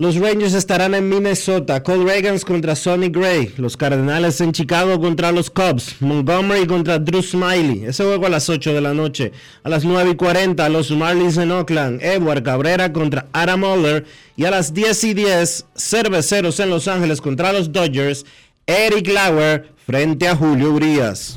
Los Rangers estarán en Minnesota. Cole Regans contra Sonny Gray. Los Cardenales en Chicago contra los Cubs. Montgomery contra Drew Smiley. Ese juego a las 8 de la noche. A las 9 y 40, los Marlins en Oakland. Edward Cabrera contra Adam Oller. Y a las 10 y 10, Cerveceros en Los Ángeles contra los Dodgers. Eric Lauer frente a Julio Urias.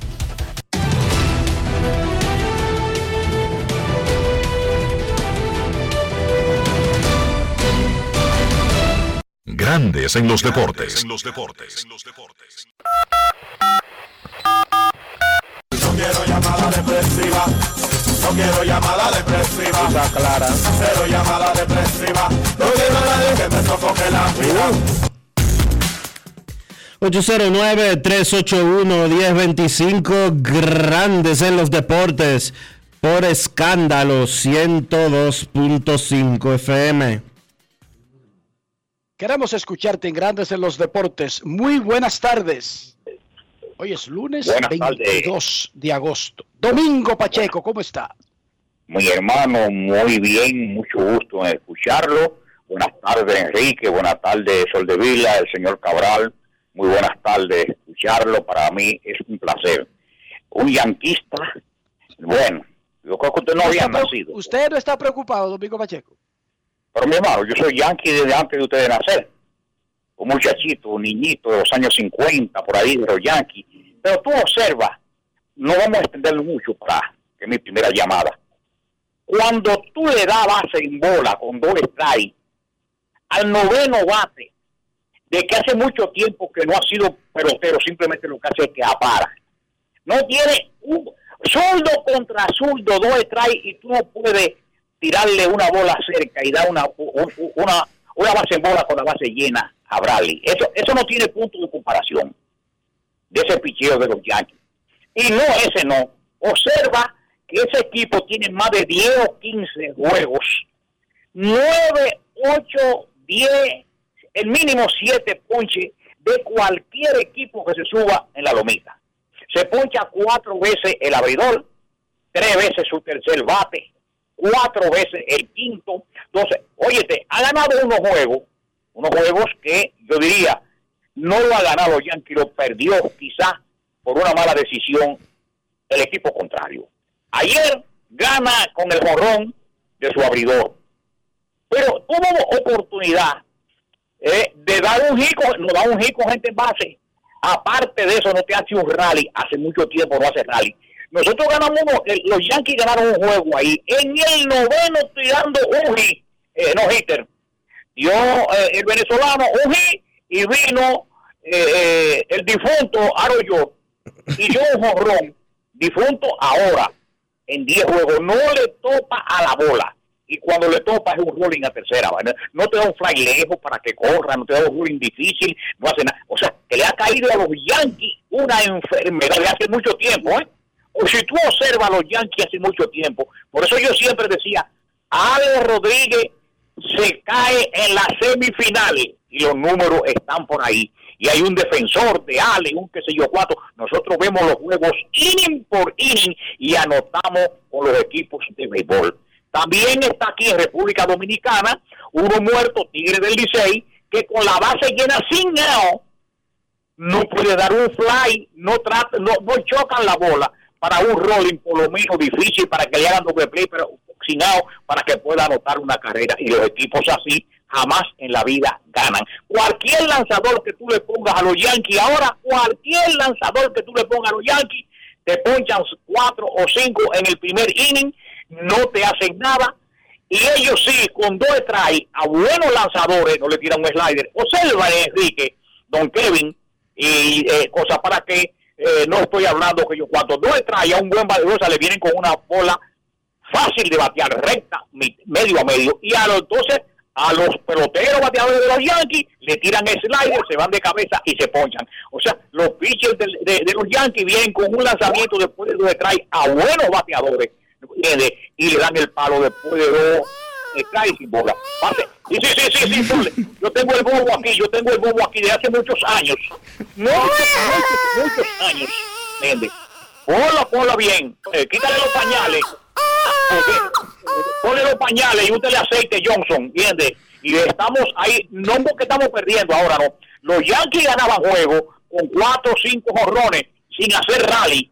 Grandes en los deportes. No quiero llamada depresiva. No quiero llamada depresiva. clara. Cero llamada depresiva. No quiero a nadie que me sofoque la vida. 809-381-1025, grandes en los deportes, por escándalo 102.5 FM. Queremos escucharte en Grandes en los Deportes. Muy buenas tardes. Hoy es lunes Buenas 22 de agosto. Domingo Pacheco, ¿cómo está? Mi hermano, muy bien, mucho gusto en escucharlo. Buenas tardes, Enrique. Buenas tardes, Sol de Vila, el señor Cabral. Muy buenas tardes, escucharlo. Para mí es un placer. Un yanquista, bueno, yo creo que usted no había ¿Está pre- nacido. ¿Usted no está preocupado, Domingo Pacheco? Pero mi hermano, yo soy yanqui desde antes de ustedes nacer. Un muchachito, un niñito de los años 50, por ahí de los yanquis. Pero tú observa, no vamos a extenderlo mucho para que mi primera llamada. Cuando tú le das base en bola con dos strikes al noveno bate, de que hace mucho tiempo que no ha sido pelotero, simplemente lo que hace es que apara. No tiene un zurdo contra zurdo, dos strikes y tú no puedes tirarle una bola cerca y dar una, un- un- una, una base en bola con la base llena a Bradley. Eso, eso no tiene punto de comparación de ese picheo de los Yankees. Y no, ese no. Observa que ese equipo tiene más de 10 o 15 juegos. 9, 8, 10, el mínimo 7 ponches de cualquier equipo que se suba en la lomita. Se poncha cuatro veces el abridor, tres veces su tercer bate, cuatro veces el quinto. Entonces, óyete, ha ganado unos juegos, unos juegos que yo diría, no lo ha ganado Yankee, lo perdió quizá por una mala decisión el equipo contrario. Ayer gana con el jorrón de su abridor. pero tuvo oportunidad eh, de dar un hijo, no da un hijo gente en base. Aparte de eso, no te hace un rally, hace mucho tiempo no hace rally. Nosotros ganamos, uno, los Yankees ganaron un juego ahí, en el noveno tirando un hit, eh, no hitter. Dio eh, el venezolano un hit y vino eh, eh, el difunto Arroyo y yo un jorrón, difunto ahora, en 10 juegos, no le topa a la bola. Y cuando le topa es un rolling a tercera. ¿vale? No te da un fly lejos para que corra, no te da un rolling difícil, no hace nada. O sea, que le ha caído a los Yankees una enfermedad de hace mucho tiempo. ¿eh? Si tú observas a los Yankees hace mucho tiempo, por eso yo siempre decía, Ale Rodríguez se cae en las semifinales y los números están por ahí. Y hay un defensor de Ale, un qué sé yo cuatro. Nosotros vemos los juegos inning por inning y anotamos con los equipos de béisbol. También está aquí en República Dominicana uno muerto, Tigre del Licey, que con la base llena sin out, no puede dar un fly, no trata, no, no chocan la bola para un rolling por lo menos difícil para que le hagan doble play, pero out para que pueda anotar una carrera. Y los equipos así jamás en la vida ganan. Cualquier lanzador que tú le pongas a los Yankees ahora, cualquier lanzador que tú le pongas a los Yankees, te ponchan cuatro o cinco en el primer inning, no te hacen nada. Y ellos sí, con dos strikes a buenos lanzadores, no le tiran un slider. Observa, Enrique, Don Kevin, y eh, cosas para que eh, no estoy hablando que yo cuando dos strikes a un buen bateador le vienen con una bola fácil de batear, recta, medio a medio. Y a los, entonces a los peloteros bateadores de los Yankees le tiran slider, se van de cabeza y se ponchan. O sea, los pitchers de, los Yankees vienen con un lanzamiento después de dos strikes a buenos bateadores ¿entiendes? y le dan el palo después de dos strikes sin bola. Pase. Sí, sí, sí, sí, sí. Yo tengo el bobo aquí, yo tengo el bobo aquí de hace muchos años. Muchos, muchos, muchos años. ¿Entiendes? Ponlo, ponlo bien. Eh, quítale los pañales. Ponle los pañales y útele aceite Johnson, ¿entiendes? Y estamos ahí, no porque estamos perdiendo ahora, no. Los Yankees ganaban juego con cuatro o cinco jorrones sin hacer rally.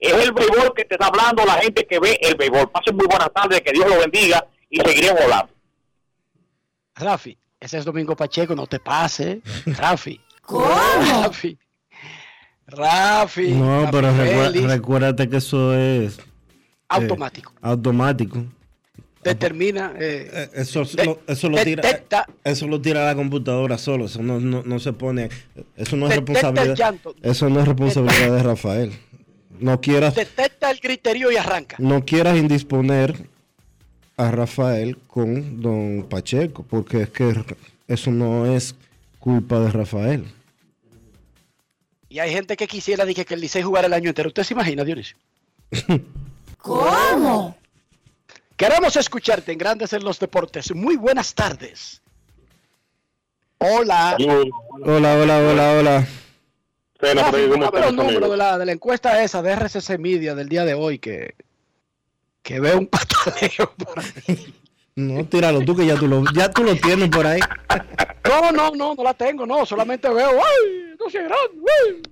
Es el béisbol que te está hablando la gente que ve el béisbol. Pasen muy buenas tardes, que Dios lo bendiga y seguiremos volando. Rafi, ese es Domingo Pacheco, no te pase. Rafi. ¿Cómo? Rafi. Rafi. No, Rafi pero Félix, recuérdate que eso es... eh, automático. automático. Determina. eh, Eso, de- lo, eso, lo tira, detecta- eso lo tira la computadora solo. Eso no, no, no se pone... Eso no es responsabilidad... llanto. Eso no es responsabilidad de Rafael. No quieras, detecta el criterio y arranca. no quieras indisponer a Rafael con don Pacheco, porque es que eso no es culpa de Rafael. Y hay gente que quisiera dije, que el Licey jugara el año entero. ¿Usted se imagina, Dionisio? ¿Cómo? Queremos escucharte en Grandes en los Deportes. Muy buenas tardes. Hola. Hola, hola, hola, hola. Rafi, a ver los números de la, de la encuesta esa de RCC Media del día de hoy que, que ve un pataleo por ahí. No, tíralo tú que ya tú lo, ya tú lo tienes por ahí. No, no, no, no la tengo, no, solamente veo, ¡ay! No se grande, ¡ay!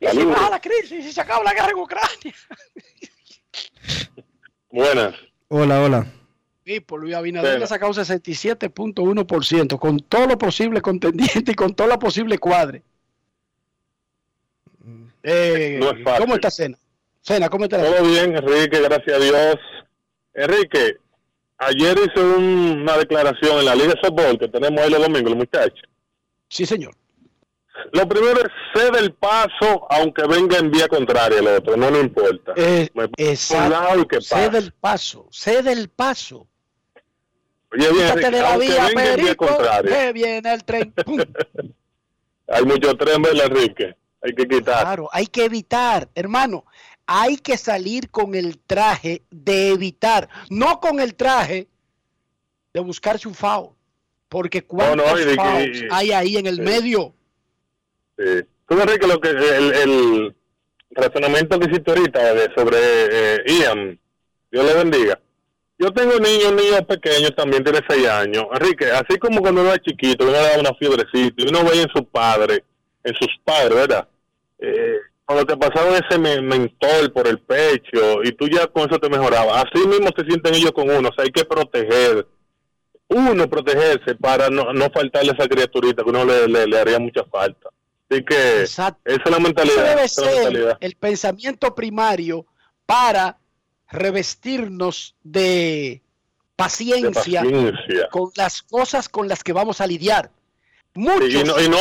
Y si baja la crisis, y si se acaba la guerra en Ucrania. Buenas. Hola, hola. Y por Luis Abinader Bueno. le ha sacado 67.1%, con todo lo posible contendiente y con toda la posible cuadre. Eh, No es fácil. ¿Cómo está Cena? ¿Cómo está? Todo bien, Enrique, gracias a Dios. Enrique, ayer hice un- una declaración en la Liga de Softball que tenemos ahí los domingos, los muchachos. Sí, señor. Lo primero es cede el paso, aunque venga en vía contraria el otro, no me importa. Eh, Me pongo a un lado y que pase. Cede el paso, cede el paso. Oye, bien, Enrique, de la aunque vía, venga en vía contraria. que viene el tren. Hay mucho tren, ¿verdad, Enrique? Hay que quitar. Claro, hay que evitar, hermano, hay que salir con el traje de evitar, no con el traje de buscarse un foul, porque cuántos no, que- fouls hay ahí en el Sí. medio. Sí. Tú, Enrique, lo que, el, el razonamiento que hiciste ahorita de, sobre eh, Ian, Dios le bendiga. Yo tengo niños, niños pequeños, también tiene 6 años. Enrique, así como cuando uno era chiquito, uno le da una fiebrecita y uno veía en su padre, en sus padres, ¿verdad? Eh, cuando te pasaron ese me- mentol por el pecho y tú ya con eso te mejorabas. Así mismo se sienten ellos con uno, o sea, hay que proteger. uno protegerse para no, no faltarle a esa criaturita que uno le, le, le haría mucha falta. Así que esa es la mentalidad. debe la ser mentalidad. el pensamiento primario para revestirnos de paciencia, De paciencia. con las cosas con las que vamos a lidiar. Muchos Sí, y no, y no,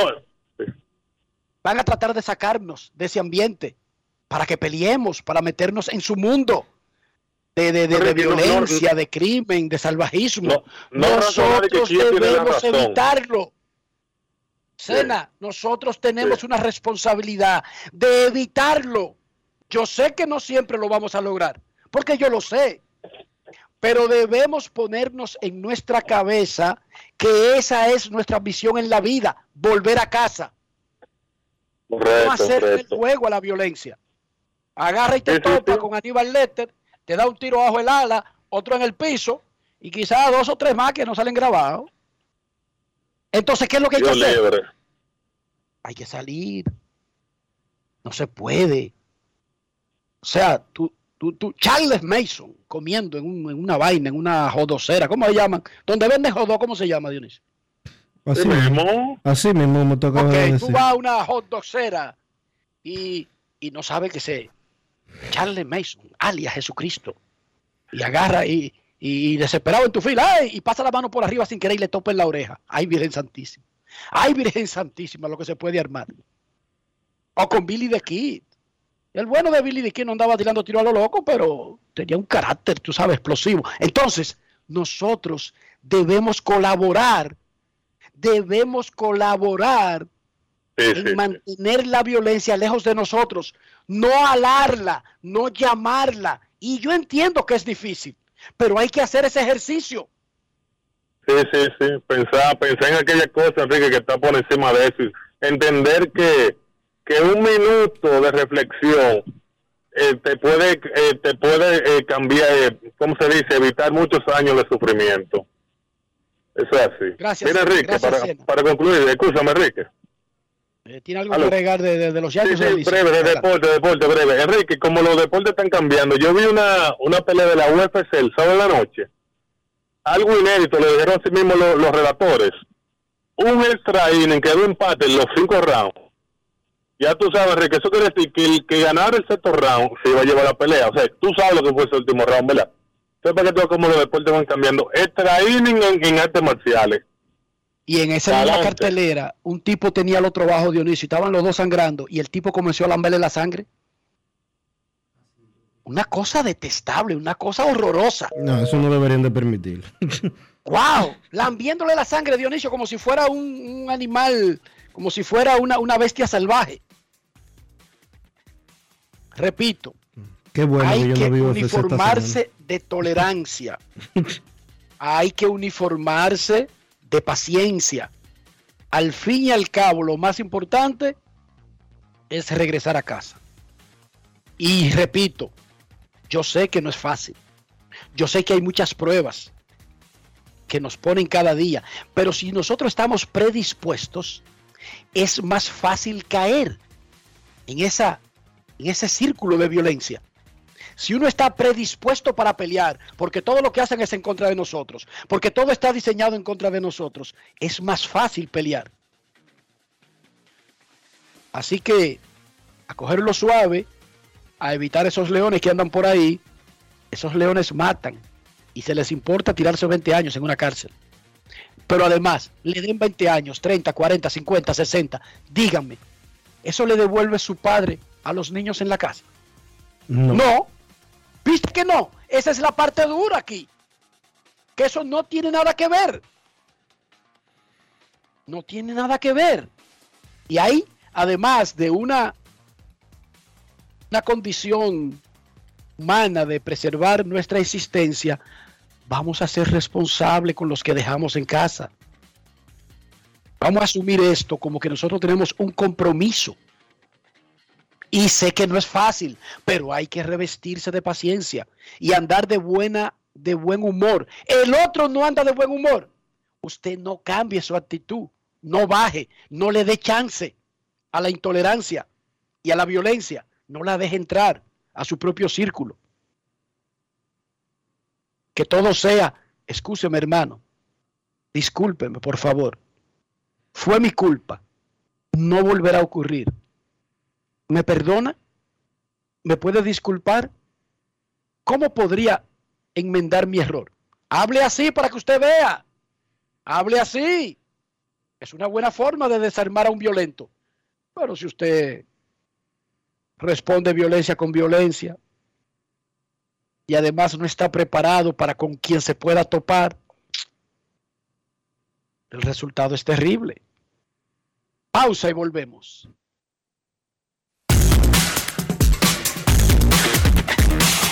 van a tratar de sacarnos de ese ambiente para que peleemos, para meternos en su mundo de, de- de- no, violencia, de crimen, de salvajismo. no nosotros debemos evitarlo. Sena, nosotros tenemos una responsabilidad de evitarlo. Yo sé que no siempre lo vamos a lograr, porque yo lo sé. Pero debemos ponernos en nuestra cabeza que esa es nuestra misión en la vida, volver a casa, correcto, hacer el correcto. juego a la violencia. Agarra y te Sí, topa sí. con Aníbal Letter, te da un tiro bajo el ala, otro en el piso, y quizás dos o tres más que no salen grabados. Entonces, ¿qué es lo que hay que hacer? libre. hay que salir. No se puede. O sea, tú, tú, tú, Charles Mason comiendo en, un- en una vaina, en una jodocera, ¿cómo se llaman? Donde venden jodó, ¿cómo se llama, Dionisio? Así mismo, así mismo me toca Ok, decir. tú vas a una hot y, y no sabes que se Charles Mason, alias Jesucristo, y agarra y, y desesperado en tu fila, ¡ay! y pasa la mano por arriba sin querer y le topa en la oreja. ¡Ay, Virgen Santísima! ¡Ay, Virgen Santísima! Lo que se puede armar. O con Billy the Kid. El bueno de Billy the Kid no andaba tirando tiro a lo loco, pero tenía un carácter, tú sabes, explosivo. Entonces, nosotros debemos colaborar, debemos colaborar en mantener la violencia lejos de nosotros, no alarla, no llamarla. Y yo entiendo que es difícil, pero hay que hacer ese ejercicio. Sí, sí, sí. Pensar, pensar en aquella cosa, Enrique, que está por encima de eso. Entender que, que un minuto de reflexión eh, te puede, eh, te puede eh, cambiar, eh, ¿cómo se dice? Evitar muchos años de sufrimiento. Eso es así. Gracias, Mira, Enrique, gracias, para, Sena. para concluir, escúchame, Enrique. Eh, ¿Tiene algo que agregar de, de- de los Sí, Yankees? sí, Licey? breve, de deporte, deporte, breve. Enrique, como los deportes están cambiando, yo vi una, una pelea de la UFC el sábado en la noche. Algo inédito, le dijeron así mismo los, los relatores. Un extra inning, quedó empate en los cinco rounds. Ya tú sabes, Enrique, eso quiere decir que el que ganara el sexto round se iba a llevar la pelea. O sea, tú sabes lo que fue ese último round, ¿verdad? Entonces, para que todo como los deportes van cambiando. Extra inning en, en artes marciales. Y en esa misma cartelera, un tipo tenía el otro bajo Dionisio, y estaban los dos sangrando, y el tipo comenzó a lamberle la sangre. Una cosa detestable, una cosa horrorosa. No, eso no deberían de permitir. ¡Wow! Lambiéndole la sangre, Dionisio, como si fuera un, un animal, como si fuera una, una bestia salvaje. Repito, Qué bueno hay que no uniformarse de tolerancia. hay que uniformarse de paciencia. Al fin y al cabo, lo más importante es regresar a casa. Y repito, yo sé que no es fácil. Yo sé que hay muchas pruebas que nos ponen cada día. Pero si nosotros estamos predispuestos, es más fácil caer en, esa, en ese círculo de violencia. Si uno está predispuesto para pelear, porque todo lo que hacen es en contra de nosotros, porque todo está diseñado en contra de nosotros, es más fácil pelear. Así que a cogerlo suave, a evitar esos leones que andan por ahí, esos leones matan y se les importa tirarse 20 años en una cárcel. Pero además, le den 20 años, 30, 40, 50, 60, díganme, ¿eso le devuelve su padre a los niños en la casa? No. No. ¿Viste que no? Esa es la parte dura aquí. Que eso no tiene nada que ver. No tiene nada que ver. Y ahí, además de una, una condición humana de preservar nuestra existencia, vamos a ser responsables con los que dejamos en casa. Vamos a asumir esto como que nosotros tenemos un compromiso. Y sé que no es fácil, pero hay que revestirse de paciencia y andar de buena, de buen humor. El otro no anda de buen humor. Usted no cambie su actitud, no baje, no le dé chance a la intolerancia y a la violencia. No la deje entrar a su propio círculo. Que todo sea, escúcheme hermano, discúlpeme, por favor. Fue mi culpa. No volverá a ocurrir. ¿Me perdona? ¿Me puede disculpar? ¿Cómo podría enmendar mi error? Hable así para que usted vea. Hable así. Es una buena forma de desarmar a un violento. Pero si usted responde violencia con violencia y además no está preparado para con quien se pueda topar, el resultado es terrible. Pausa y volvemos.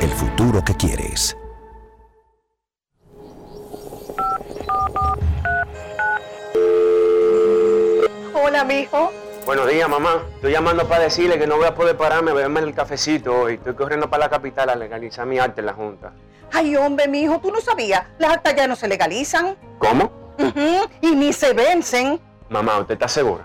El futuro que quieres. Hola, mijo. Buenos días, mamá. Estoy llamando para decirle que no voy a poder pararme a beberme el cafecito hoy. Estoy corriendo para la capital a legalizar mi arte en la Junta. Ay, hombre, mijo, tú no sabías. Las actas ya no se legalizan. ¿Cómo? Ujú, Y ni se vencen. Mamá, ¿usted está segura?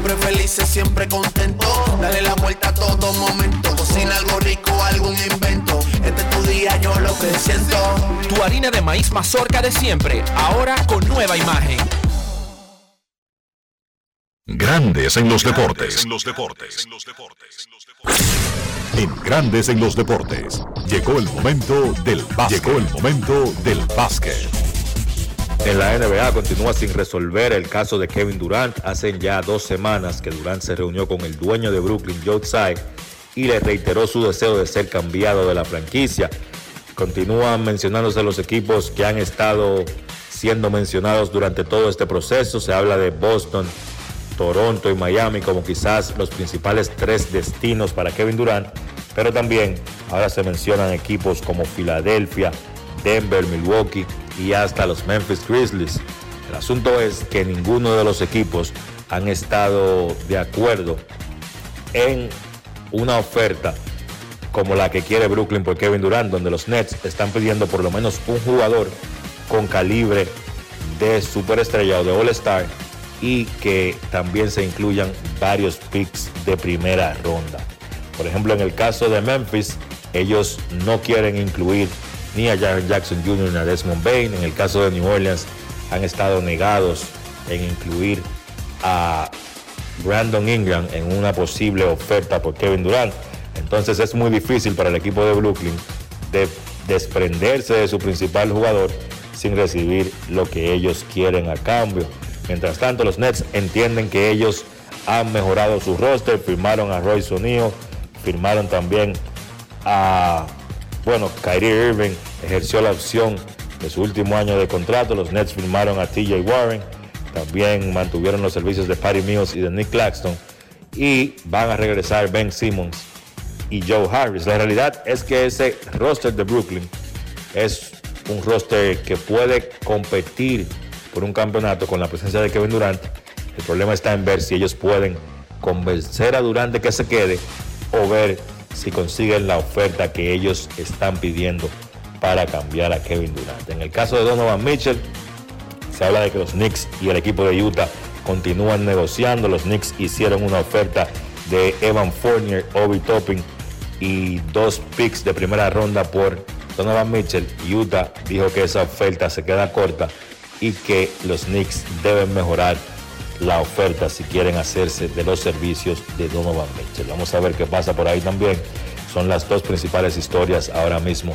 siempre felices, siempre contento. Dale la vuelta a todo momento. Cocina algo rico, algún invento. Este es tu día, yo lo que siento. Tu harina de maíz mazorca de siempre, ahora con nueva imagen. Grandes en los deportes. En Grandes en los deportes. Llegó el momento del básquet. Llegó el momento del básquet. En la NBA continúa sin resolver el caso de Kevin Durant. Hacen ya dos semanas que Durant se reunió con el dueño de Brooklyn, Joe Tsai, y le reiteró su deseo de ser cambiado de la franquicia. Continúan mencionándose los equipos que han estado siendo mencionados durante todo este proceso. Se habla de Boston, Toronto y Miami como quizás los principales tres destinos para Kevin Durant, pero también ahora se mencionan equipos como Filadelfia, Denver, Milwaukee y hasta los Memphis Grizzlies. El asunto es que ninguno de los equipos han estado de acuerdo en una oferta como la que quiere Brooklyn por Kevin Durant, donde los Nets están pidiendo por lo menos un jugador con calibre de superestrella o de All-Star y que también se incluyan varios picks de primera ronda. Por ejemplo, en el caso de Memphis, ellos no quieren incluir ni a Jackson Jr. ni a Desmond Bain. En el caso de New Orleans, han estado negados en incluir a Brandon Ingram en una posible oferta por Kevin Durant. Entonces es muy difícil para el equipo de Brooklyn de desprenderse de su principal jugador sin recibir lo que ellos quieren a cambio. Mientras tanto, los Nets entienden que ellos han mejorado su roster, firmaron a Royce O'Neal, firmaron también a, bueno, Kyrie Irving ejerció la opción de su último año de contrato, los Nets firmaron a TJ Warren, también mantuvieron los servicios de Patty Mills y de Nick Claxton y van a regresar Ben Simmons y Joe Harris. La realidad es que ese roster de Brooklyn es un roster que puede competir por un campeonato con la presencia de Kevin Durant. El problema está en ver si ellos pueden convencer a Durant de que se quede o ver si consiguen la oferta que ellos están pidiendo para cambiar a Kevin Durant. En el caso de Donovan Mitchell, se habla de que los Knicks y el equipo de Utah continúan negociando. Los Knicks hicieron una oferta de Evan Fournier, Obi Topping y dos picks de primera ronda por Donovan Mitchell. Utah dijo que esa oferta se queda corta y que los Knicks deben mejorar la oferta si quieren hacerse de los servicios de Donovan Mitchell. Vamos a ver qué pasa por ahí también. Son las dos principales historias ahora mismo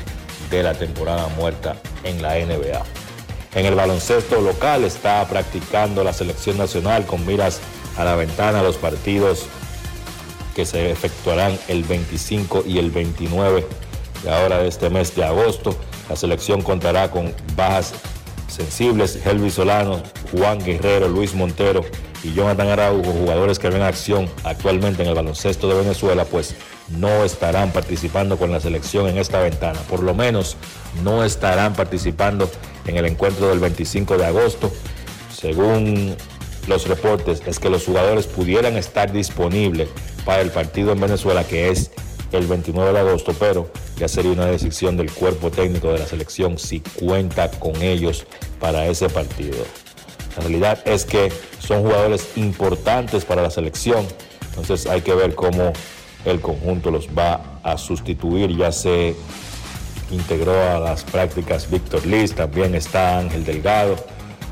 de la temporada muerta en la NBA. En el baloncesto local está practicando la selección nacional con miras a la ventana los partidos que se efectuarán el 25 y el 29 de ahora de este mes de agosto. La selección contará con bajas sensibles, Helvi Solano, Juan Guerrero, Luis Montero y Jonathan Araujo, jugadores que ven acción actualmente en el baloncesto de Venezuela, pues no estarán participando con la selección en esta ventana. Por lo menos no estarán participando en el encuentro del 25 de agosto. Según los reportes, es que los jugadores pudieran estar disponibles para el partido en Venezuela, que es el 29 de agosto, pero ya sería una decisión del cuerpo técnico de la selección si cuenta con ellos para ese partido. La realidad es que son jugadores importantes para la selección, entonces hay que ver cómo el conjunto los va a sustituir. Ya se integró a las prácticas Víctor Liz, también está Ángel Delgado,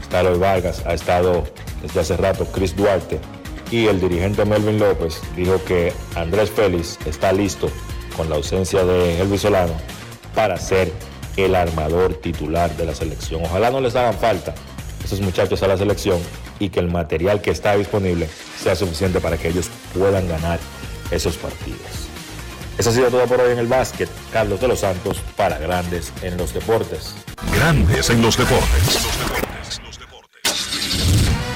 está Loy Vargas, ha estado desde hace rato Chris Duarte y el dirigente Melvin López dijo que Andrés Félix está listo con la ausencia de Elvis Solano para ser el armador titular de la selección. Ojalá no les hagan falta esos muchachos a la selección y que el material que está disponible sea suficiente para que ellos puedan ganar esos partidos. Eso ha sido todo por hoy en el básquet. Carlos de los Santos para Grandes en los Deportes. Grandes en los Deportes.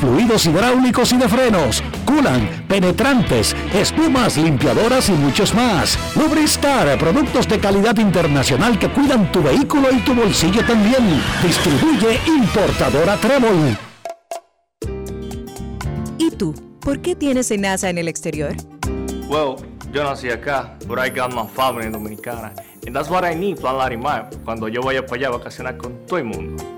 fluidos hidráulicos y de frenos, culan, penetrantes, espumas, limpiadoras y muchos más. Lubristar, productos de calidad internacional que cuidan tu vehículo y tu bolsillo también. Distribuye importadora Trébol. ¿Y tú? ¿Por qué tienes NASA en el exterior? Well, yo nací acá, but I got my family dominicana. And that's what I need, Plan Larimar, cuando yo vaya para allá a vacacionar con todo el mundo.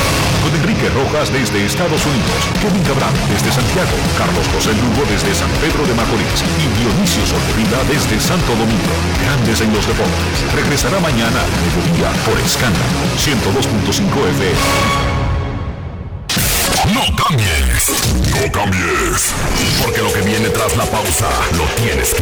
Rojas desde Estados Unidos, Kevin Cabral desde Santiago, Carlos José Lugo desde San Pedro de Macorís y Dionisio Solterida desde Santo Domingo. Grandes en los Deportes. Regresará mañana a mediodía por Escándalo 102.5 FM. No cambies, no cambies, porque lo que viene tras la pausa lo tienes que